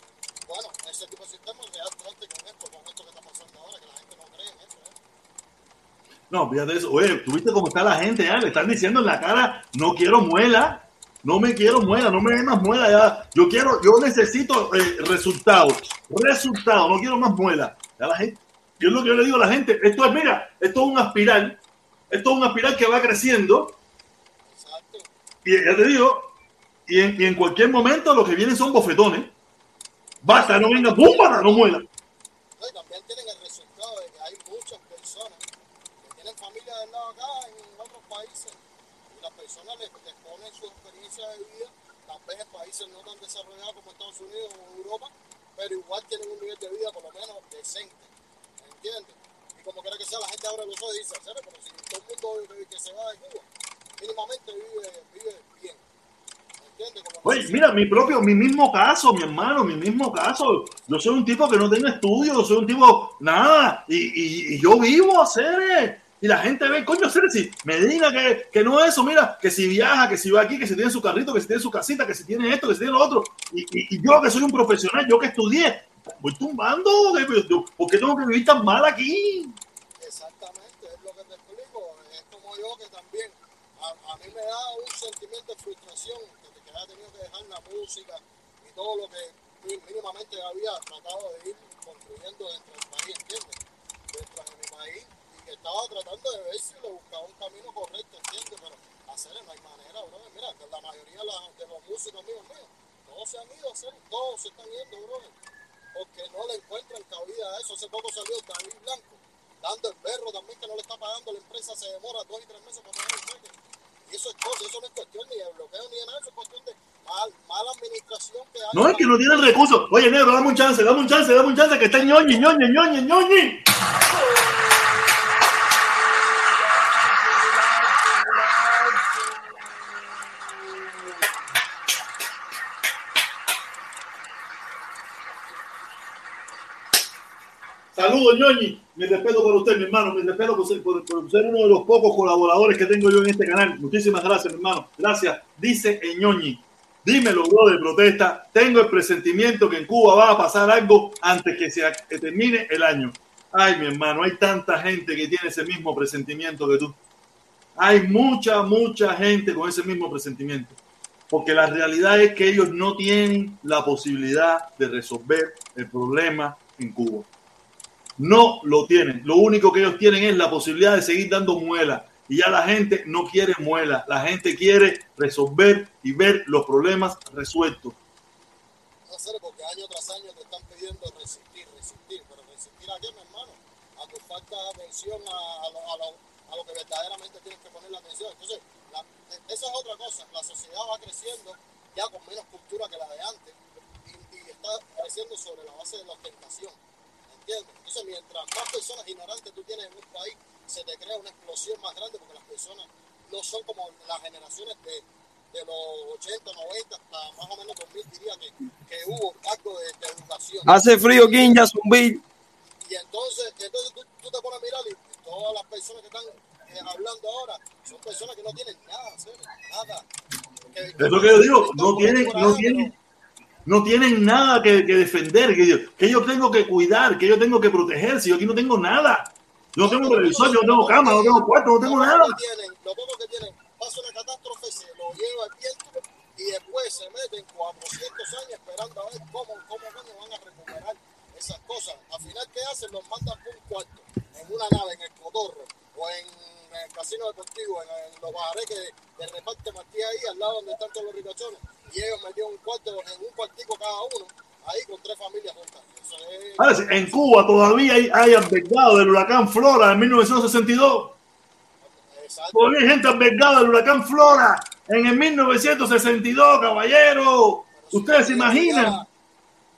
Bueno, ese tipo de sistema es real con esto, con esto que está pasando ahora, que la gente no cree en eso. ¿eh? No, fíjate eso. Oye, ¿tú viste cómo está la gente? Le están diciendo en la cara, no quiero muela, no me quiero muela, no me den más muela ya. Yo quiero, yo necesito eh, resultados, resultados, no quiero más muela. Ya la gente, yo es lo que yo le digo a la gente, esto es, mira, esto es una espiral, esto es una espiral que va creciendo Exacto. y ya te digo, y en, y en cualquier momento lo que vienen son bofetones. Basta, no venga, ¡búmbara! No muela. No, y también tienen el resultado de que hay muchas personas que tienen familia del lado acá en otros países personas les, les ponen su experiencia de vida, tal vez en países no tan desarrollados como Estados Unidos o Europa, pero igual tienen un nivel de vida por lo menos decente, ¿entiendes? Y como quiera que sea, la gente abre los ojos y dice, "Serio, pero si todo el mundo que, que se va de Cuba, mínimamente vive, vive bien, ¿entiendes? Como Oye, mira, mi propio, mi mismo caso, mi hermano, mi mismo caso. Yo soy un tipo que no tengo estudios, soy un tipo, nada, y, y, y yo vivo a hacer. Y la gente ve, coño, hacer si me diga que, que no es eso, mira, que si viaja, que si va aquí, que si tiene su carrito, que si tiene su casita, que si tiene esto, que si tiene lo otro. Y, y, y yo que soy un profesional, yo que estudié, voy tumbando, que- ¿por qué tengo que vivir tan mal aquí? Exactamente, es lo que te explico. Es como yo que también a, a mí me da un sentimiento de frustración desde que haya tenido que dejar la música y todo lo que mínimamente había tratado de ir construyendo dentro del país, ¿entiendes? Dentro de mi país y que estaba tratando de ver si le buscaba un camino correcto, ¿entiendes? Pero hacer no hay manera, bro. Mira, que la mayoría de, la- de los músicos míos míos, todos se han ido a hacer, todos se están yendo, bro. Porque no le encuentran cabida a eso. Hace poco salió David Blanco dando el berro también que no le está pagando la empresa, se demora dos y tres meses para pagar el cheque. Y eso es cosa, eso no es cuestión ni de bloqueo ni de nada, eso es cuestión de mal, mala administración que hay. No es que no tienen recursos. Oye, negro, dame un chance, dame un chance, dame un chance, que está ñoñi, ñoñi, ñoñi, ñoñi. Saludos, ñoñi. Mi respeto por usted, mi hermano. Mi respeto por ser, por- por ser uno de los pocos colaboradores que tengo yo en este canal. Muchísimas gracias, mi hermano. Gracias. Dice el ñoñi. Dímelo, bro, de protesta. Tengo el presentimiento que en Cuba va a pasar algo antes que se que termine el año. Ay, mi hermano, hay tanta gente que tiene ese mismo presentimiento que tú. Hay mucha, mucha gente con ese mismo presentimiento. Porque la realidad es que ellos no tienen la posibilidad de resolver el problema en Cuba. No lo tienen. Lo único que ellos tienen es la posibilidad de seguir dando muela. Y ya la gente no quiere muela. La gente quiere resolver y ver los problemas resueltos. Porque año tras año te están pidiendo resistir, resistir, pero resistir a qué, mi hermano? A tu falta de atención a, a lo, a, lo, a lo que verdaderamente tienes que poner la atención. Entonces, la, esa es otra cosa. La sociedad va creciendo ya con menos cultura que la de antes y, y está creciendo sobre la base de la ostentación. ¿Entiendes? Entonces, mientras más personas ignorantes tú tienes en un país, se te crea una explosión más grande porque las personas no son como las generaciones de de los 80, 90, hasta más o menos 2000, diría que, que hubo algo de, de educación. Hace frío, Quinja, zumbi. Y entonces, entonces tú, tú te pones a mirar y todas las personas que están eh, hablando ahora son personas que no tienen nada, ¿sabes? nada. Que- Es lo que yo digo, no tienen, no tienen, no tienen nada que, que defender, que yo, que yo tengo que cuidar, que yo tengo que proteger, si yo aquí no tengo nada. Yo no tengo televisor, yo no tengo cama, no tengo cuarto, no tengo lo nada. tienen, lo poco que tienen, pasa una catástrofe, se lo lleva el viento y después se meten 400 años esperando a ver cómo, cómo van a recuperar esas cosas. Al final, ¿qué hacen? Los mandan por un cuarto, en una nave, en el cotorro, o en el casino deportivo, en, en los bajares que, que reparte Martí ahí, al lado donde están todos los ricachones, y ellos metieron un cuarto, en un cuartico cada uno, ahí con tres familias juntas. Es- Ahora, En Cuba todavía hay, hay albergado del huracán Flora en 1962. Exacto. Todavía hay gente albergada del huracán Flora en el 1962, caballero. Ustedes se imaginan.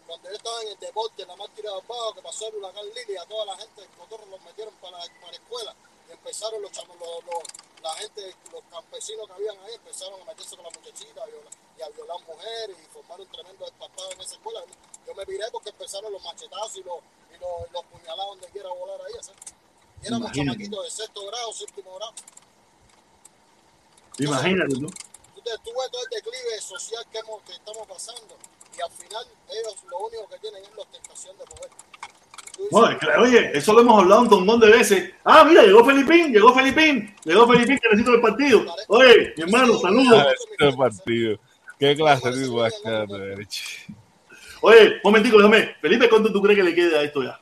Cuando yo estaba en el deporte, en la máquina de bajo, que pasó el huracán Lili, a toda la gente del cotorro los metieron para, para la escuela y empezaron los, chamos, los, los- la gente, los campesinos que habían ahí, empezaron a meterse con las muchachitas a violar- y a violar mujeres y formaron un tremendo despapados en esa escuela. Yo me viré porque empezaron los machetazos y los, y los, puñalados donde quiera volar ahí. ¿sabes? Y éramos chamaquitos de sexto grado, séptimo grado. Imagínate tú. tú, te- tú ves todo el declive social que, hemos, que estamos pasando y al final ellos lo único que tienen es la ostentación de poder. Oye, eso lo hemos hablado un montón de veces. Ah, mira, llegó Felipín, llegó Felipín, llegó Felipín que necesito el partido. Oye, mi hermano, saludos. Este partido. ¿Qué clase de guasca derecha? Oye, momentico, déjame. Felipe, ¿cuánto tú crees que le queda a esto ya?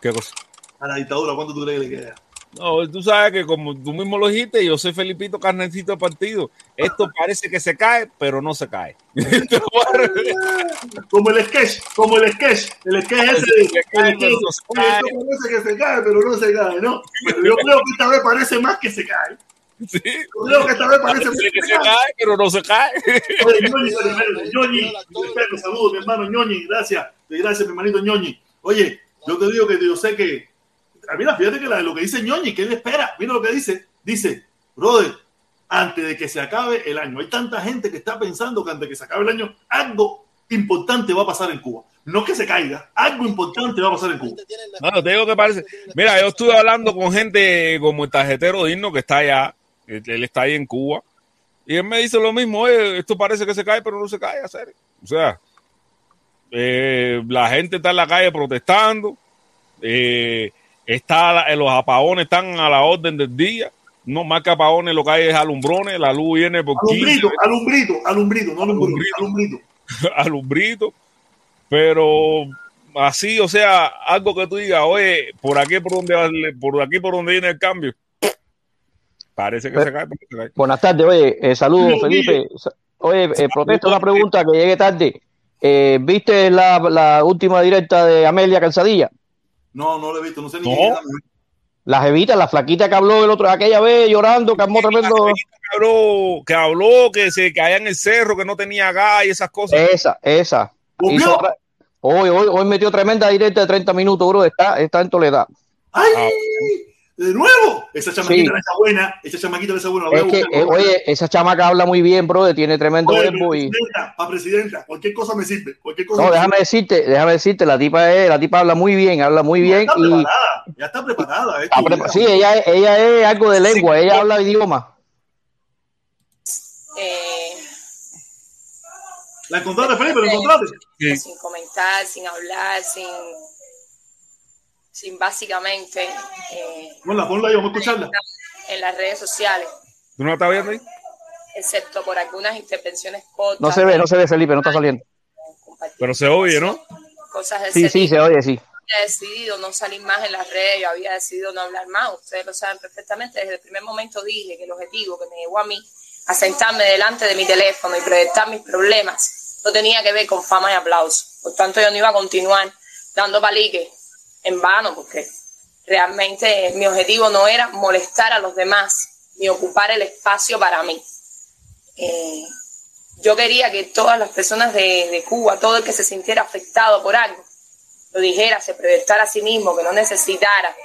¿Qué cosa? A la dictadura, ¿cuánto tú crees que le queda? No, tú sabes que como tú mismo lo dijiste, yo soy Felipito Carnecito de partido. Esto parece que se cae, pero no se cae. [LAUGHS] Como el sketch, como el sketch, el sketch ese de Se cae, el sketch, pero no se oye, cae. esto parece que se cae, pero no se cae, ¿no? Pero yo creo que esta vez parece más que se cae. Sí. Yo creo que esta vez parece que se cae, pero no se cae. Oye, Ñoñi, Ñoñi, saludos, mi hermano Ñoñi, gracias, gracias, mi hermanito Ñoñi. Oye, yo te digo que yo sé que, ah, mira, fíjate que la- lo que dice Ñoñi, que él espera, mira lo que dice, dice, brother, antes de que se acabe el año, hay tanta gente que está pensando que antes de que se acabe el año, algo importante va a pasar en Cuba. No que se caiga, algo importante va a pasar en Cuba. No, te digo que parece. Mira, yo estuve hablando con gente como el tarjetero digno que está allá. Él, él está ahí en Cuba. Y él me dice lo mismo. "Oye, esto parece que se cae, pero no se cae, a serio. O sea, eh, la gente está en la calle protestando. eh, está la- los apagones están a la orden del día. No más que apagones, lo que hay es alumbrones. La luz viene por 15, Alumbrito, alumbrito, alumbrito, no alumbrito, Alumbrito. [LAUGHS] alumbrito. pero así, o sea, algo que tú digas, oye, por aquí por donde por aquí por donde viene el cambio. Parece que Pero- se cae, pero se cae. Buenas tardes, oye, eh, saludos, Felipe. Oye, eh, protesto una pregunta que llegue tarde. Eh, ¿Viste la, la última directa de Amelia Calzadilla? No, no lo he visto, no sé ni No. era. La jevita, la flaquita que habló el otro, aquella vez llorando, que armó tremendo. Que habló, que habló, que se caía en el cerro, que no tenía gas y esas cosas. Esa, esa. Hizo Hoy, hoy, hoy metió tremenda directa de 30 minutos, bro. Está, está en Toledad. ¡Ay! Ah. De nuevo, esa chamaquita Sí. no está buena, esa chamaquita no está buena. la voy a Es que, buscar. eh, oye, esa chamaca habla muy bien, bro. Tiene tremendo verbo y. presidenta, pa' presidenta, cualquier cosa me sirve, cualquier cosa No, me déjame decirte, déjame decirte, la tipa es, la tipa habla muy bien, habla muy sirve. bien Ya está y preparada, ya está preparada. está prepa- sí, ella, es- ella es algo de lengua, ella habla idioma. eh, ¿La encontraste, Felipe? ¿La encontraste? Sin comentar, sin hablar, sin, sin básicamente eh, Ponla, ponla ahí, vamos a escucharla. en las redes sociales, ¿Tú no la estás viendo ahí? excepto por algunas intervenciones cortas. No se ve, no se ve, Felipe, no está saliendo. Pero se oye, ¿no? Cosas de Sí, sí, se oye, sí. había decidido no salir más en las redes, yo había decidido no hablar más, ustedes lo saben perfectamente, desde el primer momento dije que el objetivo que me llevó a mí a sentarme delante de mi teléfono y proyectar mis problemas no tenía que ver con fama y aplauso. Por tanto, yo no iba a continuar dando palique en vano, porque realmente mi objetivo no era molestar a los demás ni ocupar el espacio para mí. Eh, yo quería que todas las personas de, de Cuba, todo el que se sintiera afectado por algo, lo dijera, se proyectara a sí mismo, que no necesitara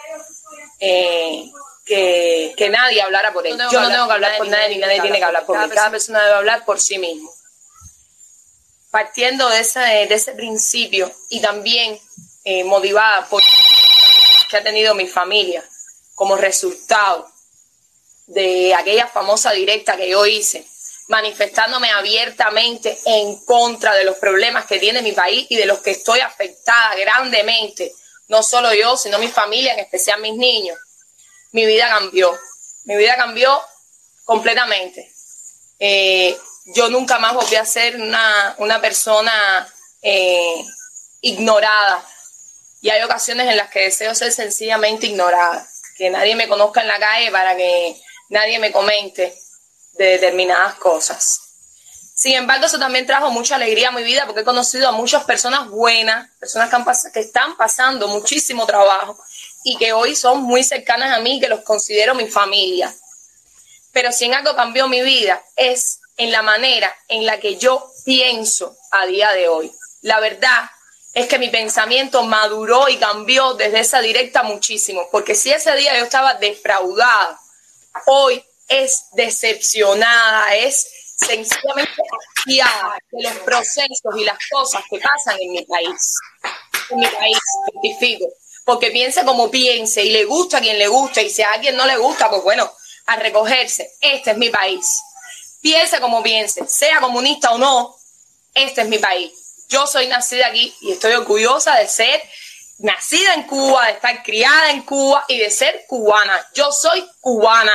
eh, que, que nadie hablara por él. Yo no tengo que hablar por nadie, ni nadie tiene que hablar por mí. Cada persona debe hablar por sí mismo. Partiendo de ese, de ese principio y también eh, motivada por que ha tenido mi familia como resultado de aquella famosa directa que yo hice, manifestándome abiertamente en contra de los problemas que tiene mi país y de los que estoy afectada grandemente, no solo yo, sino mi familia, en especial mis niños mi vida cambió. Mi vida cambió completamente. Eh, yo nunca más volví a ser una, persona eh, ignorada. Y hay ocasiones en las que deseo ser sencillamente ignorada. Que nadie me conozca en la calle para que nadie me comente de determinadas cosas. Sin embargo, eso también trajo mucha alegría a mi vida porque he conocido a muchas personas buenas, personas que, que están pasando muchísimo trabajo y que hoy son muy cercanas a mí, que los considero mi familia. Pero si en algo cambió mi vida es en la manera en la que yo pienso a día de hoy. La verdad es que mi pensamiento maduró y cambió desde esa directa muchísimo, porque si ese día yo estaba defraudada, hoy es decepcionada, es sencillamente hastiada de los procesos y las cosas que pasan en mi país. En mi país, certifico porque piense como piense y le gusta a quien le gusta y si a alguien no le gusta, pues bueno, a recogerse. Este es mi país. Piense como piense, sea comunista o no, este es mi país. Yo soy nacida aquí y estoy orgullosa de ser nacida en Cuba, de estar criada en Cuba y de ser cubana. Yo soy cubana.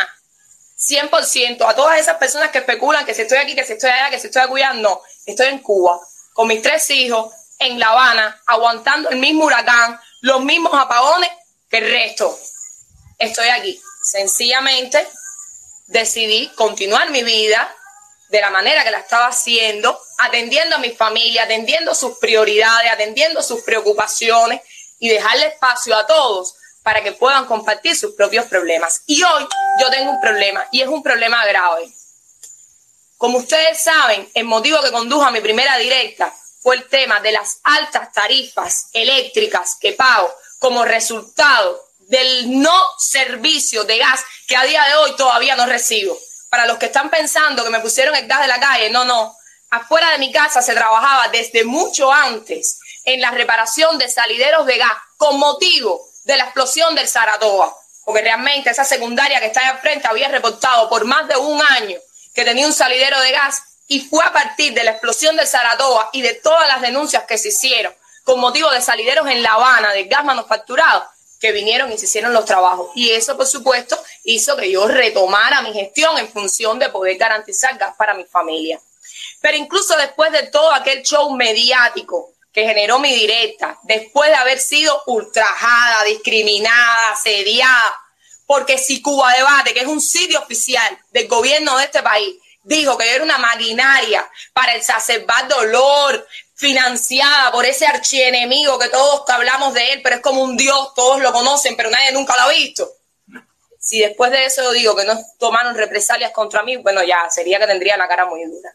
100%. A todas esas personas que especulan que si estoy aquí, que si estoy allá, que si estoy acullando, no. Estoy en Cuba, con mis tres hijos, en La Habana, aguantando el mismo huracán, los mismos apagones que el resto. Estoy aquí. Sencillamente decidí continuar mi vida de la manera que la estaba haciendo, atendiendo a mi familia, atendiendo sus prioridades, atendiendo sus preocupaciones y dejarle espacio a todos para que puedan compartir sus propios problemas. Y hoy yo tengo un problema y es un problema grave. Como ustedes saben, el motivo que condujo a mi primera directa fue el tema de las altas tarifas eléctricas que pago como resultado del no servicio de gas que a día de hoy todavía no recibo. Para los que están pensando que me pusieron el gas de la calle, no, no. Afuera de mi casa se trabajaba desde mucho antes en la reparación de salideros de gas con motivo de la explosión del Saratoga. Porque realmente esa secundaria que está ahí al frente había reportado por más de un año que tenía un salidero de gas y fue a partir de la explosión de Saratoga y de todas las denuncias que se hicieron con motivo de salideros en La Habana de gas manufacturado que vinieron y se hicieron los trabajos. Y eso, por supuesto, hizo que yo retomara mi gestión en función de poder garantizar gas para mi familia. Pero incluso después de todo aquel show mediático que generó mi directa, después de haber sido ultrajada, discriminada, asediada, porque si Cuba Debate, que es un sitio oficial del gobierno de este país, dijo que era una maquinaria para exacerbar dolor, financiada por ese archienemigo que todos hablamos de él, pero es como un dios, todos lo conocen, pero nadie nunca lo ha visto. Si después de eso digo que no tomaron represalias contra mí, bueno, ya sería que tendría la cara muy dura.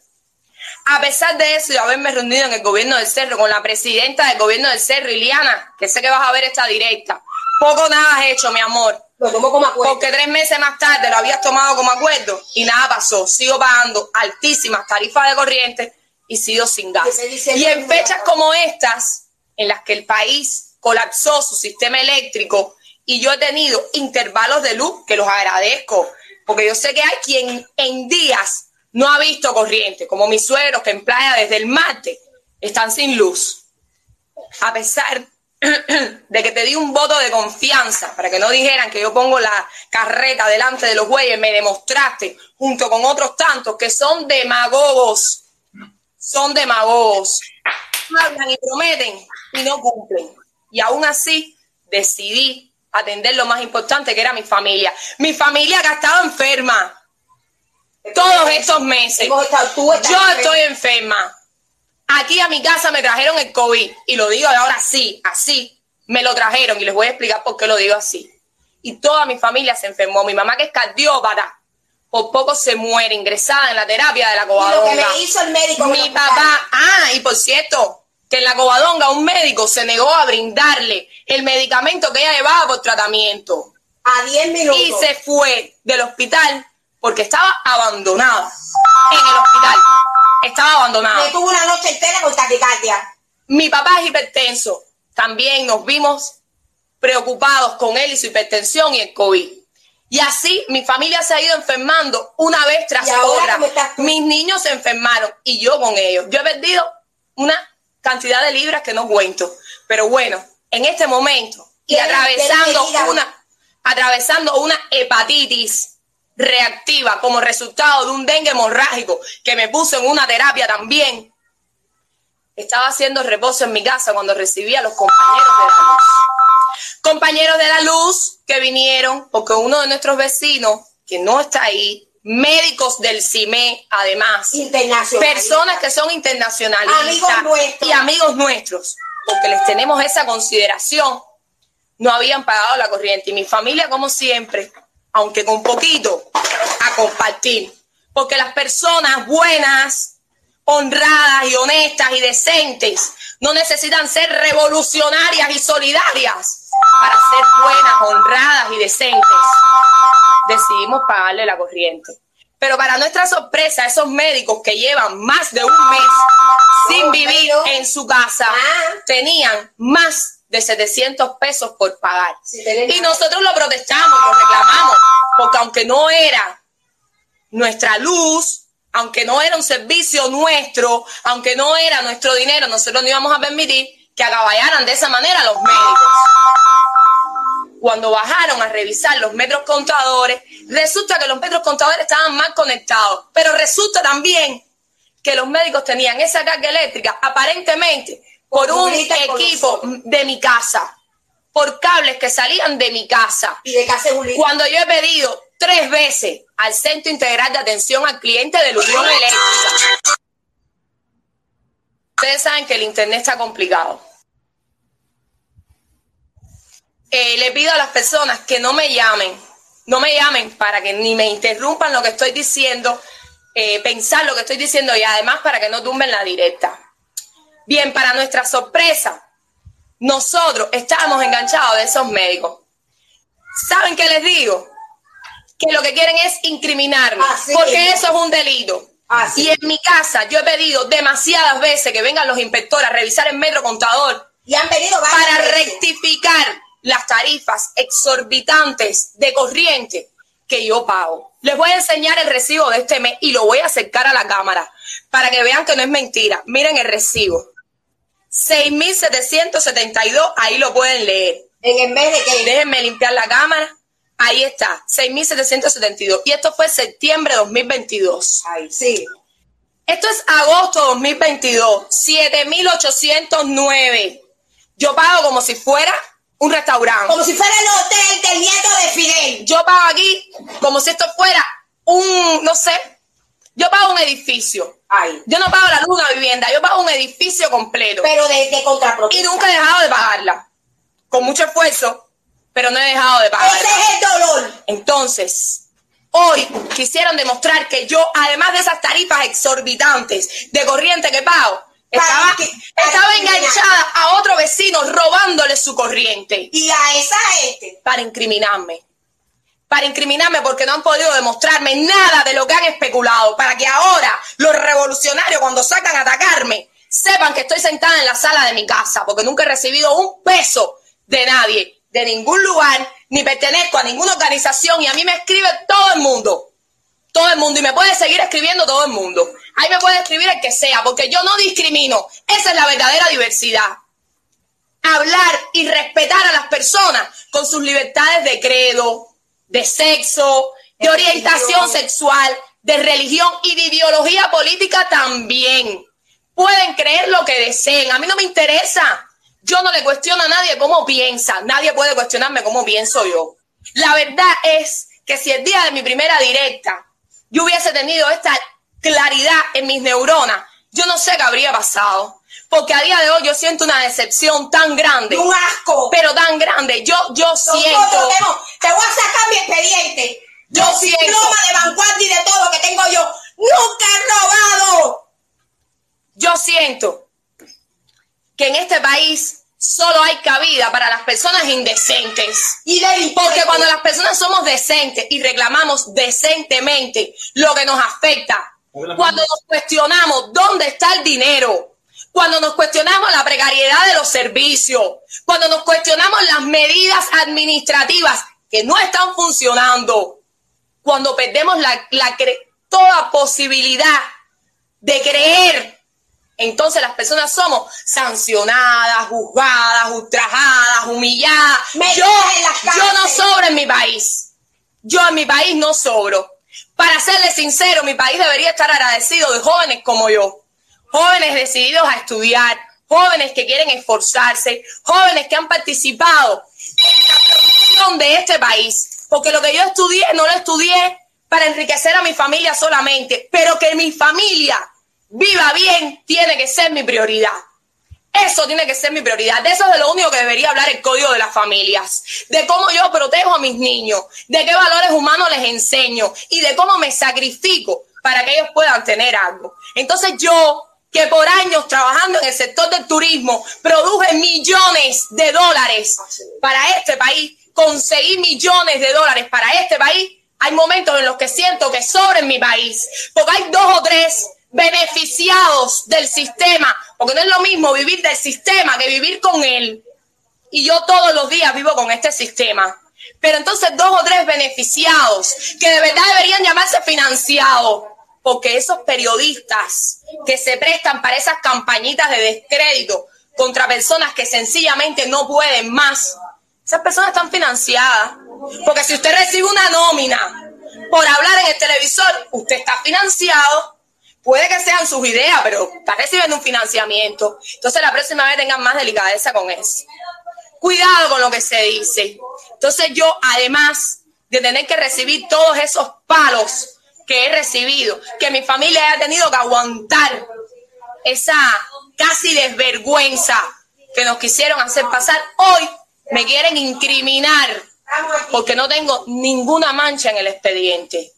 A pesar de eso y haberme reunido en el gobierno del Cerro con la presidenta del gobierno del Cerro, Iliana, que sé que vas a ver esta directa, poco nada has hecho, mi amor. Lo tomo como acuerdo. Porque tres meses más tarde lo habías tomado como acuerdo y nada pasó. Sigo pagando altísimas tarifas de corriente y sigo sin gas. Y en fechas como estas, en las que el país colapsó su sistema eléctrico y yo he tenido intervalos de luz que los agradezco, porque yo sé que hay quien en días no ha visto corriente, como mis suegros que en playa desde el martes están sin luz. A pesar [CLEARS THROAT] de que te di un voto de confianza para que no dijeran que yo pongo la carreta delante de los güeyes, me demostraste junto con otros tantos que son demagogos, son demagogos, hablan y prometen y no cumplen. Y aún así decidí atender lo más importante que era mi familia. Mi familia que ha estado enferma todos estos meses. Yo estoy enferma Aquí a mi casa me trajeron el COVID y lo digo ahora sí, así, me lo trajeron y les voy a explicar por qué lo digo así. Y toda mi familia se enfermó. Mi mamá que es cardiópata, por poco se muere ingresada en la terapia de la covadonga. Y lo que me hizo el médico. Mi papá, ah, y por cierto, que en la covadonga un médico se negó a brindarle el medicamento que ella llevaba por tratamiento. A 10 minutos. y se fue del hospital porque estaba abandonada en el hospital. Estaba abandonada. Me tuvo una noche entera con taquicardia. Mi papá es hipertenso. También nos vimos preocupados con él y su hipertensión y el COVID. Y así mi familia se ha ido enfermando una vez tras ¿Y ahora otra. Mis niños se enfermaron y yo con ellos. Yo he perdido una cantidad de libras que no cuento. Pero bueno, en este momento y ¿Quieres- atravesando una, atravesando una hepatitis reactiva como resultado de un dengue hemorrágico que me puso en una terapia también. Estaba haciendo reposo en mi casa cuando recibí a los compañeros de la. Compañeros de la luz que vinieron porque uno de nuestros vecinos, que no está ahí, médicos del CIME, además, personas que son nuestros. y amigos nuestros, porque les tenemos esa consideración, no habían pagado la corriente. Y mi familia, como siempre, aunque con poquito, a compartir. Porque las personas buenas, honradas y honestas y decentes no necesitan ser revolucionarias y solidarias para ser buenas, honradas y decentes. Decidimos pagarle la corriente. Pero para nuestra sorpresa, esos médicos que llevan más de un mes sin vivir en su casa Ah. tenían más de 700 pesos por pagar. Y nosotros lo protestamos, lo reclamamos, porque aunque no era nuestra luz, aunque no era un servicio nuestro, aunque no era nuestro dinero, nosotros no íbamos a permitir que acaballaran de esa manera los médicos. Cuando bajaron a revisar los metros contadores, resulta que los metros contadores estaban mal conectados, pero resulta también que los médicos tenían esa carga eléctrica aparentemente por un equipo de mi casa, por cables que salían de mi casa. Y de casa. Cuando yo he pedido tres veces al Centro Integral de Atención al Cliente de la Unión Eléctrica. Ustedes saben que el Internet está complicado. Eh, le pido a las personas que no me llamen, no me llamen para que ni me interrumpan lo que estoy diciendo, eh, pensar lo que estoy diciendo y además para que no tumben la directa. Bien, para nuestra sorpresa, nosotros estábamos enganchados de esos médicos. ¿Saben qué les digo? Que lo que quieren es incriminarme, Así porque es. eso es un delito. Así Y en mi casa yo he pedido demasiadas veces que vengan los inspectores a revisar el metro contador Y han venido para veces. rectificar las tarifas exorbitantes de corriente que yo pago. Les voy a enseñar el recibo de este mes y lo voy a acercar a la cámara para que vean que no es mentira. Miren el recibo. 6.772, ahí lo pueden leer. En el mes de que. Déjenme limpiar la cámara. Ahí está, 6.772. Y esto fue septiembre de 2022. Ay, sí. Esto es agosto 2022, 7.809. Yo pago como si fuera un restaurante. Como si fuera el hotel del nieto de Fidel. Yo pago aquí como si esto fuera un, no sé, yo pago un edificio. Ay. Yo no pago la luz de una vivienda, yo pago un edificio completo. Pero de, de. Y nunca he dejado de pagarla. Con mucho esfuerzo, pero no he dejado de pagarla. Ese es el dolor. Entonces, hoy quisieron demostrar que yo, además de esas tarifas exorbitantes de corriente que pago, estaba, que- enganchada a otro vecino robándole su corriente Y a esa este. para incriminarme. Para incriminarme porque no han podido demostrarme nada de lo que han especulado. Para que ahora los revolucionarios cuando sacan a atacarme sepan que estoy sentada en la sala de mi casa porque nunca he recibido un peso de nadie, de ningún lugar, ni pertenezco a ninguna organización y a mí me escribe todo el mundo. Todo el mundo y me puede seguir escribiendo todo el mundo. Ahí me puede escribir el que sea porque yo no discrimino. Esa es la verdadera diversidad hablar y respetar a las personas con sus libertades de credo, de sexo, de De orientación religión. sexual, de religión y de ideología política también. Pueden creer lo que deseen, a mí no me interesa. Yo no le cuestiono a nadie cómo piensa, nadie puede cuestionarme cómo pienso yo. La verdad es que si el día de mi primera directa yo hubiese tenido esta claridad en mis neuronas, yo no sé qué habría pasado. Porque a día de hoy yo siento una decepción tan grande, Un asco. pero tan grande. Yo, yo siento, te voy a sacar mi expediente. Yo siento. diplomas de vanguardia y de todo lo que tengo yo. Nunca he robado. yo siento que en este país solo hay cabida para las personas indecentes. Y de Porque cuando las personas somos decentes y reclamamos decentemente lo que nos afecta, cuando nos cuestionamos dónde está el dinero, cuando nos cuestionamos la precariedad de los servicios, cuando nos cuestionamos las medidas administrativas que no están funcionando, cuando perdemos la, la cre- toda posibilidad de creer, entonces las personas somos sancionadas, juzgadas, ultrajadas, humilladas. Yo, no sobro en mi país. Yo en mi país no sobro. Para serle sincero, mi país debería estar agradecido de jóvenes como yo. Jóvenes decididos a estudiar, jóvenes que quieren esforzarse, jóvenes que han participado en la producción de este país. Porque lo que yo estudié, no lo estudié para enriquecer a mi familia solamente, pero que mi familia viva bien tiene que ser mi prioridad. Eso tiene que ser mi prioridad. De eso es de lo único que debería hablar el código de las familias. De cómo yo protejo a mis niños, de qué valores humanos les enseño y de cómo me sacrifico para que ellos puedan tener algo. Entonces yo, que por años trabajando en el sector del turismo, produje millones de dólares para este país, conseguí millones de dólares para este país, hay momentos en los que siento que sobra en mi país, porque hay dos o tres beneficiados del sistema, porque no es lo mismo vivir del sistema que vivir con él. Y yo todos los días vivo con este sistema. Pero entonces dos o tres beneficiados que de verdad deberían llamarse financiados, porque esos periodistas que se prestan para esas campañitas de descrédito contra personas que sencillamente no pueden más, esas personas están financiadas. Porque si usted recibe una nómina por hablar en el televisor, usted está financiado. Puede que sean sus ideas, pero está recibiendo un financiamiento. Entonces la próxima vez tengan más delicadeza con eso. Cuidado con lo que se dice. Entonces yo, además de tener que recibir todos esos palos que he recibido, que mi familia haya tenido que aguantar esa casi desvergüenza que nos quisieron hacer pasar, hoy me quieren incriminar porque no tengo ninguna mancha en el expediente.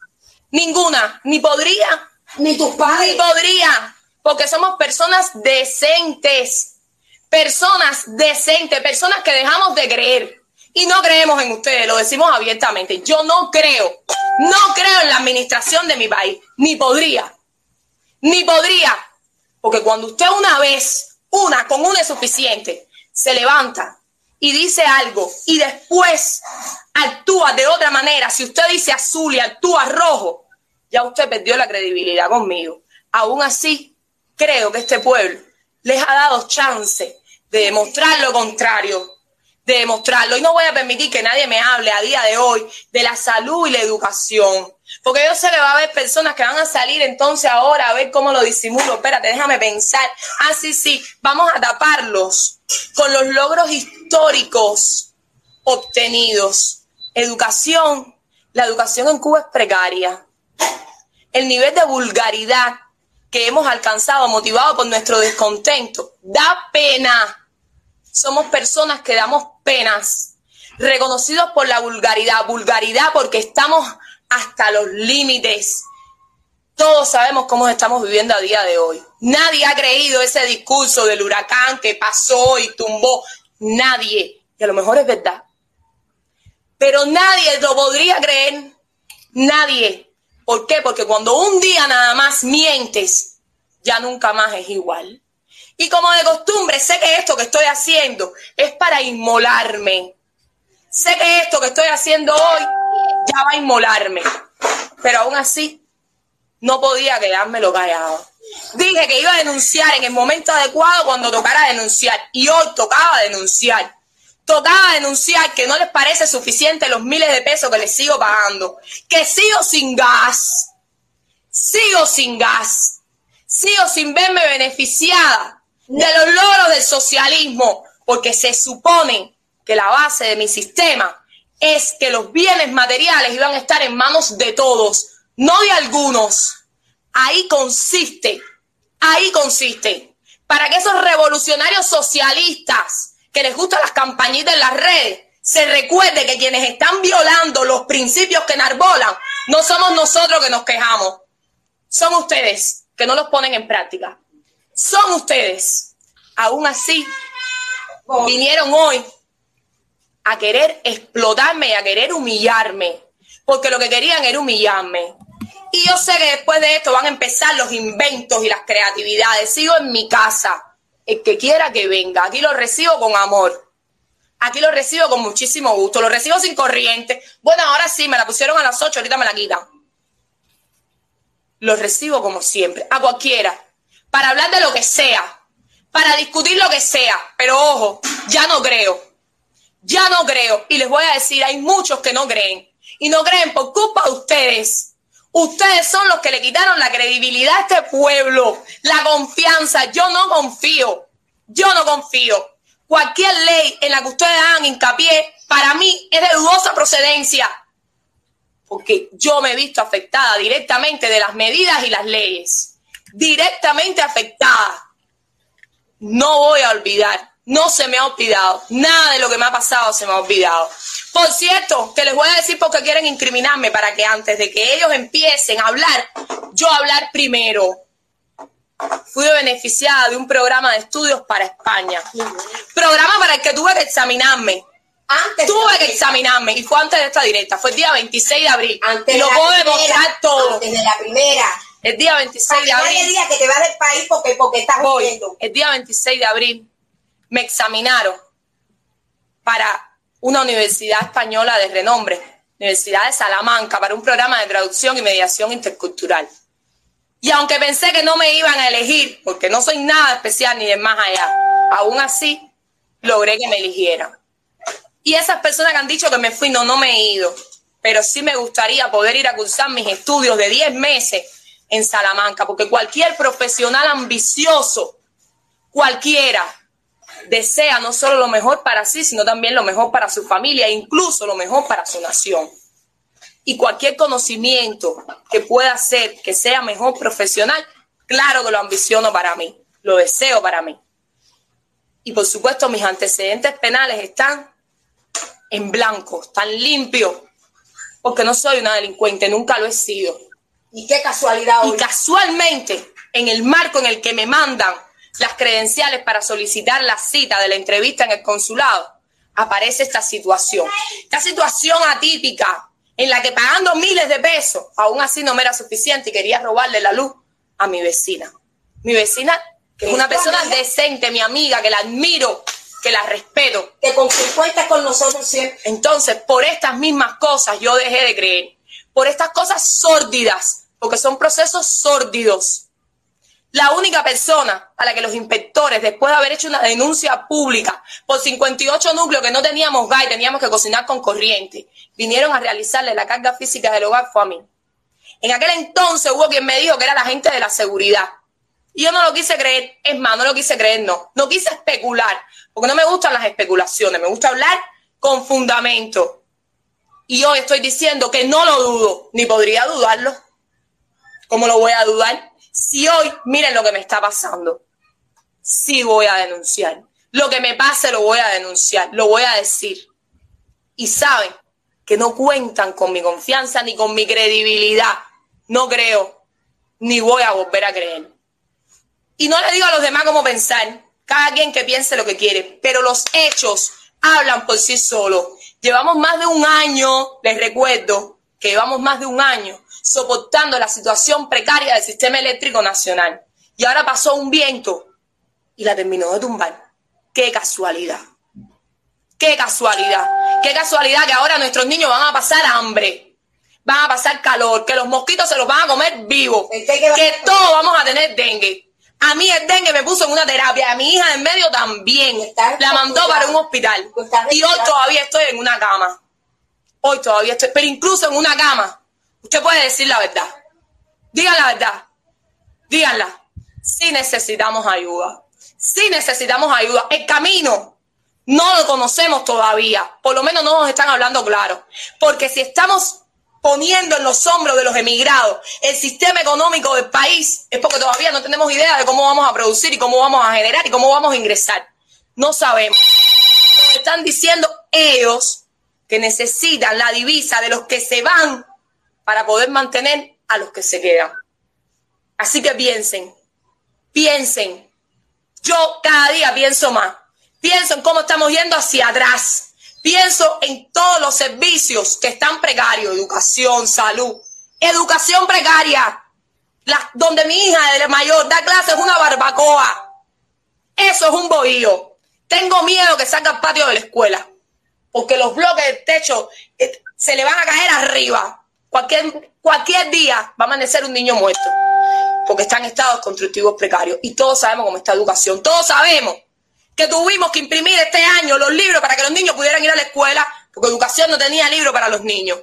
Ninguna, ni podría, Ni tus ni padres. podría, porque somos personas decentes, personas decentes, personas que dejamos de creer y no creemos en ustedes, lo decimos abiertamente. Yo no creo, no creo en la administración de mi país, ni podría, ni podría, porque cuando usted una vez, una, con una es suficiente, se levanta y dice algo y después actúa de otra manera, si usted dice azul y actúa rojo, ya usted perdió la credibilidad conmigo. Aún así, creo que este pueblo les ha dado chance de demostrar lo contrario, de demostrarlo. Y no voy a permitir que nadie me hable a día de hoy de la salud y la educación. Porque yo sé que va a haber personas que van a salir entonces ahora a ver cómo lo disimulo. Espérate, déjame pensar. Ah, sí, sí, vamos a taparlos con los logros históricos obtenidos. Educación. La educación en Cuba es precaria el nivel de vulgaridad que hemos alcanzado motivado por nuestro descontento da pena. Somos personas que damos penas, reconocidos por la vulgaridad, vulgaridad porque estamos hasta los límites. Todos sabemos cómo estamos viviendo a día de hoy. Nadie ha creído ese discurso del huracán que pasó y tumbó. Nadie. Y a lo mejor es verdad. Pero nadie lo podría creer. Nadie. ¿Por qué? Porque cuando un día nada más mientes, ya nunca más es igual. Y como de costumbre, sé que esto que estoy haciendo es para inmolarme. Sé que esto que estoy haciendo hoy ya va a inmolarme. Pero aún así, no podía quedármelo callado. Dije que iba a denunciar en el momento adecuado cuando tocara denunciar. Y hoy tocaba denunciar. Tocaba denunciar que no les parece suficiente los miles de pesos que les sigo pagando. Que sigo sin gas. Sigo sin gas. Sigo sin verme beneficiada de los logros del socialismo. Porque se supone que la base de mi sistema es que los bienes materiales iban a estar en manos de todos, no de algunos. Ahí consiste, ahí consiste. Para que esos revolucionarios socialistas que les gustan las campañitas en las redes, se recuerde que quienes están violando los principios que enarbolan, no somos nosotros que nos quejamos, son ustedes que no los ponen en práctica. Son ustedes. Aún así, vinieron hoy a querer explotarme y a querer humillarme, porque lo que querían era humillarme. Y yo sé que después de esto van a empezar los inventos y las creatividades. Sigo en mi casa. El que quiera que venga, aquí lo recibo con amor. Aquí lo recibo con muchísimo gusto. Lo recibo sin corriente. Bueno, ahora sí, me la pusieron a las 8, ahorita me la quitan. Lo recibo como siempre, a cualquiera, para hablar de lo que sea, para discutir lo que sea. Pero ojo, ya no creo. Ya no creo. Y les voy a decir, hay muchos que no creen. Y no creen por culpa de ustedes. Ustedes son los que le quitaron la credibilidad a este pueblo, la confianza. Yo no confío. Yo no confío. Cualquier ley en la que ustedes hagan hincapié, para mí es de dudosa procedencia. Porque yo me he visto afectada directamente de las medidas y las leyes. Directamente afectada. No voy a olvidar. No se me ha olvidado. Nada de lo que me ha pasado se me ha olvidado. Por cierto, que les voy a decir porque quieren incriminarme para que antes de que ellos empiecen a hablar, yo hablar primero. Fui beneficiada de un programa de estudios para España. Programa para el que tuve que examinarme. Antes Tuve que examinarme y fue antes de esta directa. Fue el día 26 de abril. Antes y lo puedo primera, demostrar todo. Antes de la primera. El día 26 de Para abril. que te vas del país porque, porque estás Voy. huyendo. El día 26 de abril me examinaron para una universidad española de renombre, Universidad de Salamanca, para un programa de traducción y mediación intercultural. Y aunque pensé que no me iban a elegir, porque no soy nada especial ni de más allá, aún así logré que me eligieran. Y esas personas que han dicho que me fui, no, no me he ido. Pero sí me gustaría poder ir a cursar mis estudios de 10 meses en Salamanca, porque cualquier profesional ambicioso, cualquiera, desea no solo lo mejor para sí, sino también lo mejor para su familia e incluso lo mejor para su nación. Y cualquier conocimiento que pueda hacer que sea mejor profesional, claro que lo ambiciono para mí, lo deseo para mí. Y por supuesto mis antecedentes penales están en blanco, están limpios, porque no soy una delincuente, nunca lo he sido. Y qué casualidad Y hoy. casualmente, en el marco en el que me mandan las credenciales para solicitar la cita de la entrevista en el consulado, aparece esta situación. Esta situación atípica en la que pagando miles de pesos, aún así no me era suficiente y quería robarle la luz a mi vecina. Mi vecina, que es una ¿Es tu persona amiga? decente, mi amiga, que la admiro, que la respeto. Que con quien cuentas con nosotros siempre. Entonces, por estas mismas cosas yo dejé de creer. Por estas cosas sórdidas, porque son procesos sórdidos. La única persona a la que los inspectores, después de haber hecho una denuncia pública por 58 núcleos que no teníamos gas y teníamos que cocinar con corriente, vinieron a realizarle la carga física del hogar fue a mí. En aquel entonces hubo quien me dijo que era la gente de la seguridad. Y yo no lo quise creer, es más, no lo quise creer, no. No quise especular, porque no me gustan las especulaciones, me gusta hablar con fundamento. Y hoy estoy diciendo que no lo dudo, ni podría dudarlo. ¿Cómo lo voy a dudar? Si hoy, miren lo que me está pasando. Sí voy a denunciar. Lo que me pase lo voy a denunciar, lo voy a decir. Y saben que no cuentan con mi confianza ni con mi credibilidad. No creo, ni voy a volver a creer. Y no le digo a los demás cómo pensar, cada quien que piense lo que quiere, pero los hechos hablan por sí solos. Llevamos más de un año, les recuerdo que llevamos más de un año soportando la situación precaria del sistema eléctrico nacional. Y ahora pasó un viento y la terminó de tumbar. Qué casualidad. Qué casualidad. Qué casualidad que ahora nuestros niños van a pasar hambre. Van a pasar calor, que los mosquitos se los van a comer vivos, ¿El qué que todos vamos a tener dengue. A mí el dengue me puso en una terapia, a mi hija en medio también. La mandó para un hospital. Y hoy todavía estoy en una cama. Hoy todavía estoy, pero incluso en una cama, usted puede decir la verdad. Digan la verdad. Díganla. Sí necesitamos ayuda. Sí necesitamos ayuda. El camino no lo conocemos todavía. Por lo menos no nos están hablando claro. Porque si estamos poniendo en los hombros de los emigrados el sistema económico del país, es porque todavía no tenemos idea de cómo vamos a producir y cómo vamos a generar y cómo vamos a ingresar. No sabemos. Nos están diciendo ellos que necesitan la divisa de los que se van para poder mantener a los que se quedan. Así que piensen, piensen. Yo cada día pienso más. Pienso en cómo estamos yendo hacia atrás. Pienso en todos los servicios que están precarios, educación, salud, educación precaria, donde mi hija de mayor da clases es una barbacoa. Eso es un bohío. Tengo miedo que salga al patio de la escuela, porque los bloques del techo eh, se le van a caer arriba. Cualquier, cualquier día va a amanecer un niño muerto, porque está en estados constructivos precarios. Y todos sabemos cómo está educación. Todos sabemos que tuvimos que imprimir este año los libros para que los niños pudieran ir a la escuela, porque educación no tenía libro para los niños.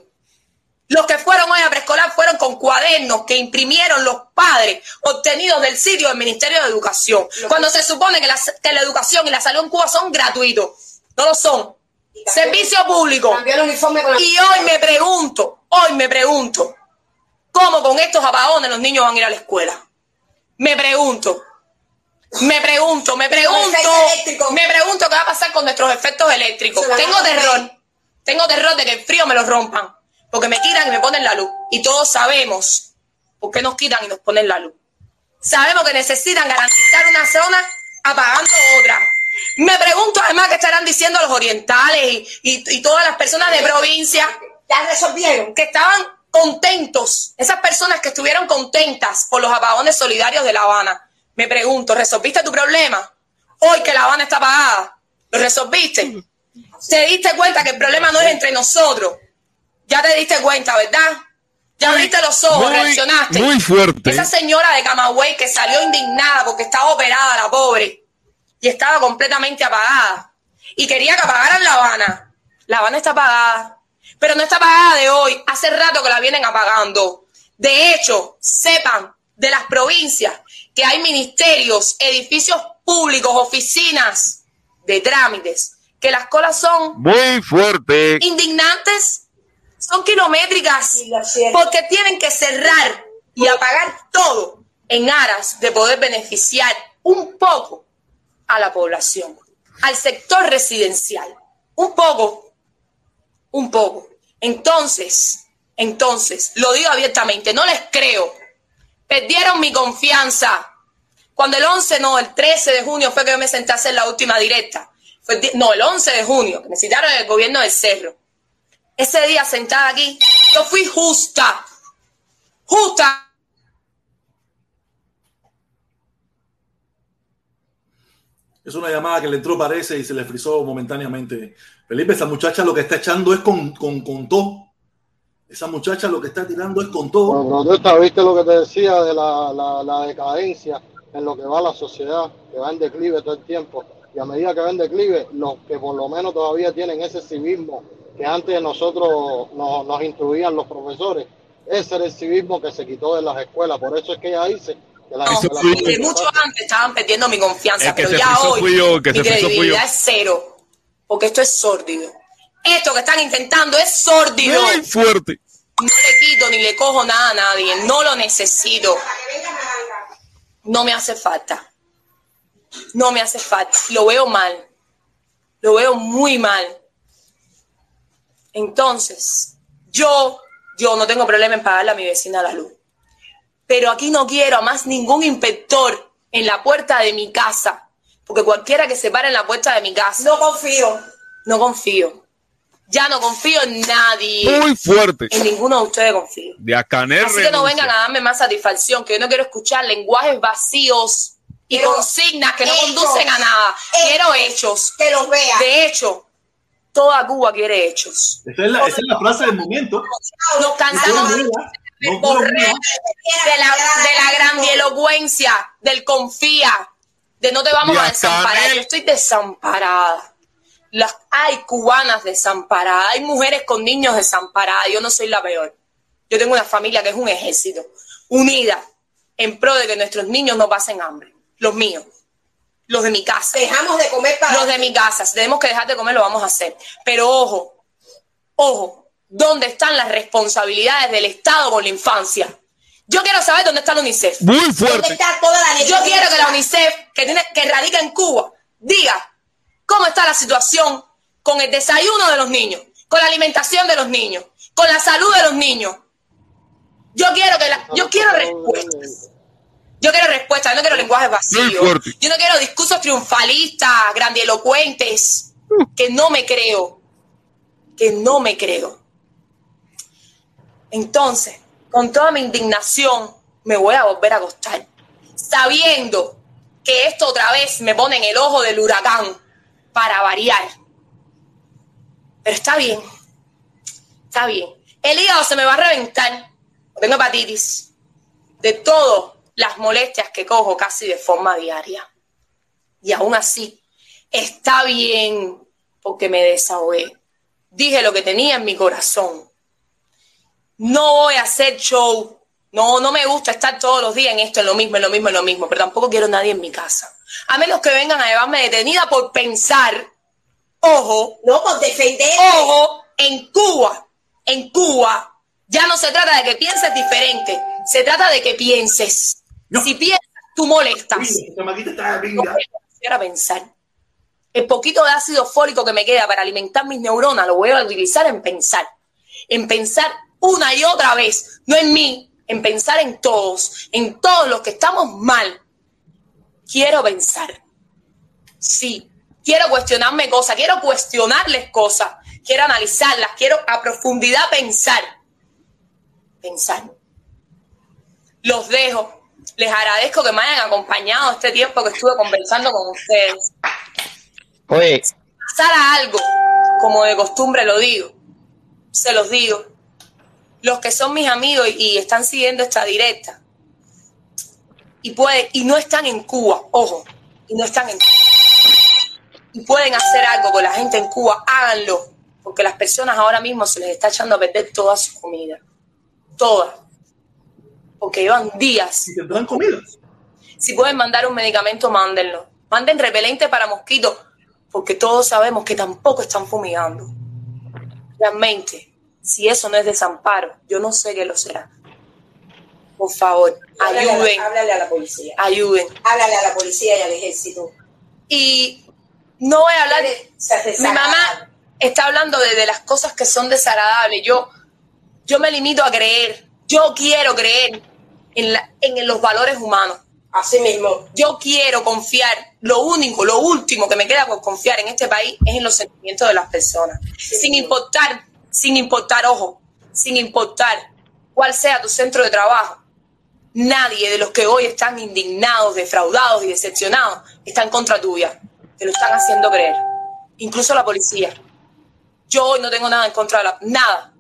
Los que fueron hoy a preescolar fueron con cuadernos que imprimieron los padres obtenidos del sitio del Ministerio de Educación. Cuando se supone que la, que la educación y la salud en Cuba son gratuitos. No lo son. Servicio público. Cambió el uniforme con la- Y hoy me pregunto, hoy me pregunto, ¿cómo con estos apagones los niños van a ir a la escuela? Me pregunto. Me pregunto, me pregunto, me pregunto qué va a pasar con nuestros efectos eléctricos. Tengo terror, tengo terror de que el frío me lo rompan, porque me quitan y me ponen la luz. Y todos sabemos por qué nos quitan y nos ponen la luz. Sabemos que necesitan garantizar una zona apagando otra. Me pregunto además qué estarán diciendo los orientales y, y- y todas las personas de provincia Ya resolvieron. que estaban contentos, esas personas que estuvieron contentas por los apagones solidarios de La Habana. Me pregunto, ¿resolviste tu problema? Hoy que La Habana está apagada, ¿lo resolviste? ¿Te diste cuenta que el problema no es entre nosotros? Ya te diste cuenta, ¿verdad? Ya abriste los ojos, Muy, reaccionaste. muy fuerte. Esa señora de Camagüey que salió indignada porque estaba operada, la pobre, y estaba completamente apagada. Y quería que apagaran La Habana. La Habana está apagada. Pero no está apagada de hoy. Hace rato que la vienen apagando. De hecho, sepan de las provincias que hay ministerios, edificios públicos, oficinas de trámites, que las colas son Muy fuerte. indignantes, son kilométricas, Sí, porque tienen que cerrar y apagar todo en aras de poder beneficiar un poco a la población, al sector residencial, un poco, un poco. Entonces, entonces, lo digo abiertamente, no les creo. Perdieron mi confianza. Cuando el 11, no, el 13 de junio fue que yo me senté a hacer la última directa. No, el 11 de junio, que me citaron el gobierno del Cerro. Ese día sentada aquí, yo fui justa. Justa. Es una llamada que le entró, parece, y se le frizó momentáneamente. Felipe, esa muchacha lo que está echando es con, con, con todo. Esa muchacha lo que está tirando es con todo. Bueno, protesta, viste lo que te decía de la, la, la decadencia en lo que va la sociedad, que va en declive todo el tiempo. Y a medida que va en declive, los que por lo menos todavía tienen ese civismo que antes nosotros nos, nos instruían los profesores, ese era el civismo que se quitó de las escuelas. Por eso es que ella dice que la, No, mucho antes estaban perdiendo mi confianza, El que pero se ya hoy yo, que mi se yo. credibilidad es cero. Porque esto es sórdido. Esto que están intentando es sórdido. Muy fuerte. No le quito ni le cojo nada a nadie. No lo necesito. No me hace falta. No me hace falta. Lo veo mal. Lo veo muy mal. Entonces, yo, yo no tengo problema en pagarle a mi vecina la luz. Pero aquí no quiero a más ningún inspector en la puerta de mi casa. Porque cualquiera que se pare en la puerta de mi casa, No confío. no confío. Ya no confío en nadie. Muy fuerte. En ninguno de ustedes confío. De Acaner Así que no vengan a darme más satisfacción, que yo no quiero escuchar lenguajes vacíos y consignas que no hechos. conducen a nada. Hechos. Quiero hechos. Que los vea. De hecho, toda Cuba quiere hechos. Esa es la, esa es la frase del momento. Nos No cansamos de no de la, de la grandielocuencia, del confía, de no te vamos a desamparar. Yo estoy desamparada. Las, hay cubanas desamparadas, hay mujeres con niños desamparadas. Yo no soy la peor. Yo tengo una familia que es un ejército, unida, en pro de que nuestros niños no pasen hambre. Los míos, los de mi casa. Dejamos de comer para. Los de mi casa, si tenemos que dejar de comer, lo vamos a hacer. Pero ojo, ojo, ¿dónde están las responsabilidades del Estado con la infancia? Yo quiero saber dónde está la UNICEF. Muy ¿Dónde fuerte. está toda la Yo quiero que la UNICEF, que, tiene, que radica en Cuba, diga cómo está la situación con el desayuno de los niños, con la alimentación de los niños, con la salud de los niños. Yo quiero que la, yo quiero respuestas. Yo quiero respuestas, yo no quiero lenguajes vacíos. Yo no quiero discursos triunfalistas, grandilocuentes, que no me creo. Que no me creo. Entonces, con toda mi indignación, me voy a volver a acostar, sabiendo que esto otra vez me pone en el ojo del huracán para variar. Pero está bien, está bien. El hígado se me va a reventar, tengo hepatitis, de todas las molestias que cojo casi de forma diaria. Y aún así, está bien porque me desahogué. Dije lo que tenía en mi corazón. No voy a hacer show. No, no me gusta estar todos los días en esto, en lo mismo, en lo mismo, en lo mismo, pero tampoco quiero nadie en mi casa. A menos que vengan a llevarme detenida por pensar, ojo, No, por defender. ojo, en Cuba, en Cuba, ya no se trata de que pienses diferente, se trata de que pienses. No. Si piensas, tú molestas. Maquita está No a pensar. El poquito de ácido fólico que me queda para alimentar mis neuronas lo voy a utilizar en pensar. En pensar una y otra vez, no en mí, en pensar en todos, en todos los que estamos mal. Quiero pensar. Sí, quiero cuestionarme cosas, quiero cuestionarles cosas, quiero analizarlas, quiero a profundidad pensar. Pensar. Los dejo. Les agradezco que me hayan acompañado este tiempo que estuve conversando con ustedes. Oye, Pasara algo, como de costumbre lo digo, se los digo. Los que son mis amigos y, y están siguiendo esta directa y pueden y no están en Cuba, ojo, y no están en y pueden hacer algo con la gente en Cuba, háganlo, porque las personas ahora mismo se les está echando a perder toda su comida, toda, porque llevan días Si te dan comida. si pueden mandar un medicamento, mándenlo. Manden repelente para mosquitos, porque todos sabemos que tampoco están fumigando. Realmente, si eso no es desamparo, yo no sé qué lo será. Por favor, Háblale a la- ayuden, Háblale a la policía. ayuden. Háblale a la policía y al ejército. Y no voy a hablar de... Mi mamá está hablando de, de las cosas que son desagradables. Yo, yo me limito a creer. Yo quiero creer en, la- en los valores humanos. Así mismo. yo quiero confiar, lo único, lo último que me queda por confiar en este país es en los sentimientos de las personas. sin importar, sin importar, ojo, sin importar cuál sea tu centro de trabajo. Nadie de los que hoy están indignados, defraudados y decepcionados está en contra tuya. Te lo están haciendo creer. Incluso la policía. Yo hoy no tengo nada en contra de la... Nada.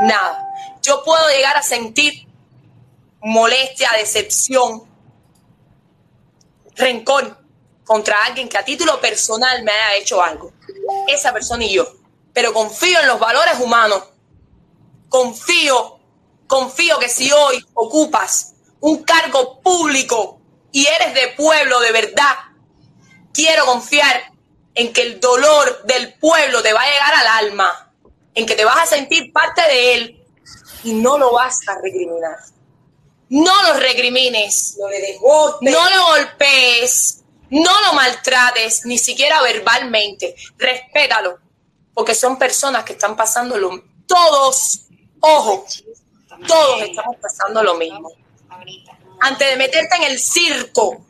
Nada. Yo puedo llegar a sentir molestia, decepción, rencor contra alguien que a título personal me haya hecho algo. Esa persona y yo. Pero confío en los valores humanos. Confío, confío que si hoy ocupas un cargo público y eres de pueblo de verdad, quiero confiar en que el dolor del pueblo te va a llegar al alma, en que te vas a sentir parte de él y no lo vas a recriminar. No lo recrimines. No le des. No lo golpees, no lo maltrates, ni siquiera verbalmente. Respétalo, porque son personas que están pasando lo Todos, ojo, todos estamos pasando lo mismo. Antes de meterte en el circo,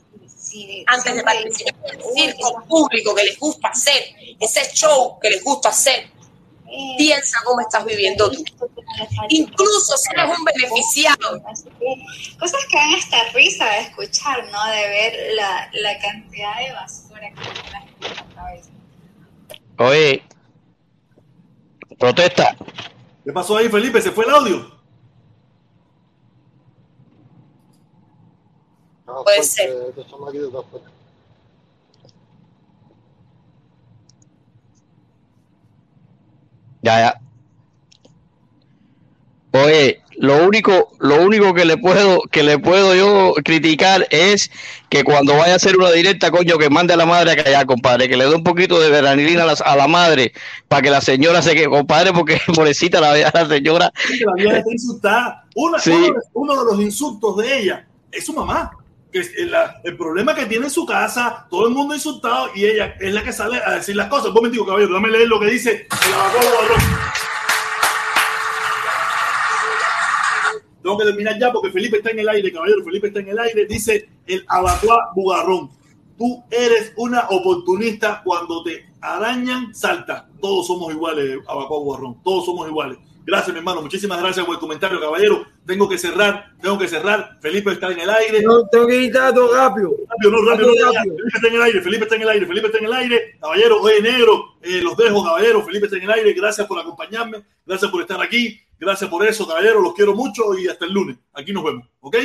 antes de participar en el circo público que les gusta hacer, ese show que les gusta hacer, piensa cómo estás viviendo tú. Incluso si eres un beneficiado, Cosas que dan hasta risa de escuchar, ¿no? De ver la, la cantidad de basura que gente en la cabeza. oye, protesta. ¿Qué pasó ahí, Felipe? ¿Se fue el audio? Puede fuerte, ser. Fuerte. Ya, ya. Oye, lo único, lo único que le puedo, que le puedo yo criticar es que cuando vaya a hacer una directa, coño, que mande a la madre a callar, compadre, que le dé un poquito de veranilina a la, a la madre para que la señora se quede, compadre, porque [LAUGHS] pobrecita la, la señora. La vieja está insultada. Una- Sí. uno, de- uno de los insultos de ella es su mamá. Que es el, la- el problema que tiene en su casa, todo el mundo insultado y ella es la que sale a decir las cosas. Un momentico, caballero, dame leer lo que dice el abogado tengo que terminar ya porque Felipe está en el aire, caballero. Felipe está en el aire. Dice el abacuá bugarrón. Tú eres una oportunista cuando te arañan, salta. Todos somos iguales, abacuá bugarrón. Todos somos iguales. Gracias, mi hermano. Muchísimas gracias por el comentario, caballero. Tengo que cerrar, tengo que cerrar. Felipe está en el aire. No, tengo que gritar todo rápido. Rápido, no, rápido, ya. Rápido. Felipe está en el aire, Felipe está en el aire, Felipe está en el aire. Caballero, oye, negro, eh, los dejo, caballero. Felipe está en el aire. Gracias por acompañarme. Gracias por estar aquí. Gracias por eso, caballero. Los quiero mucho y hasta el lunes. Aquí nos vemos, ¿ok?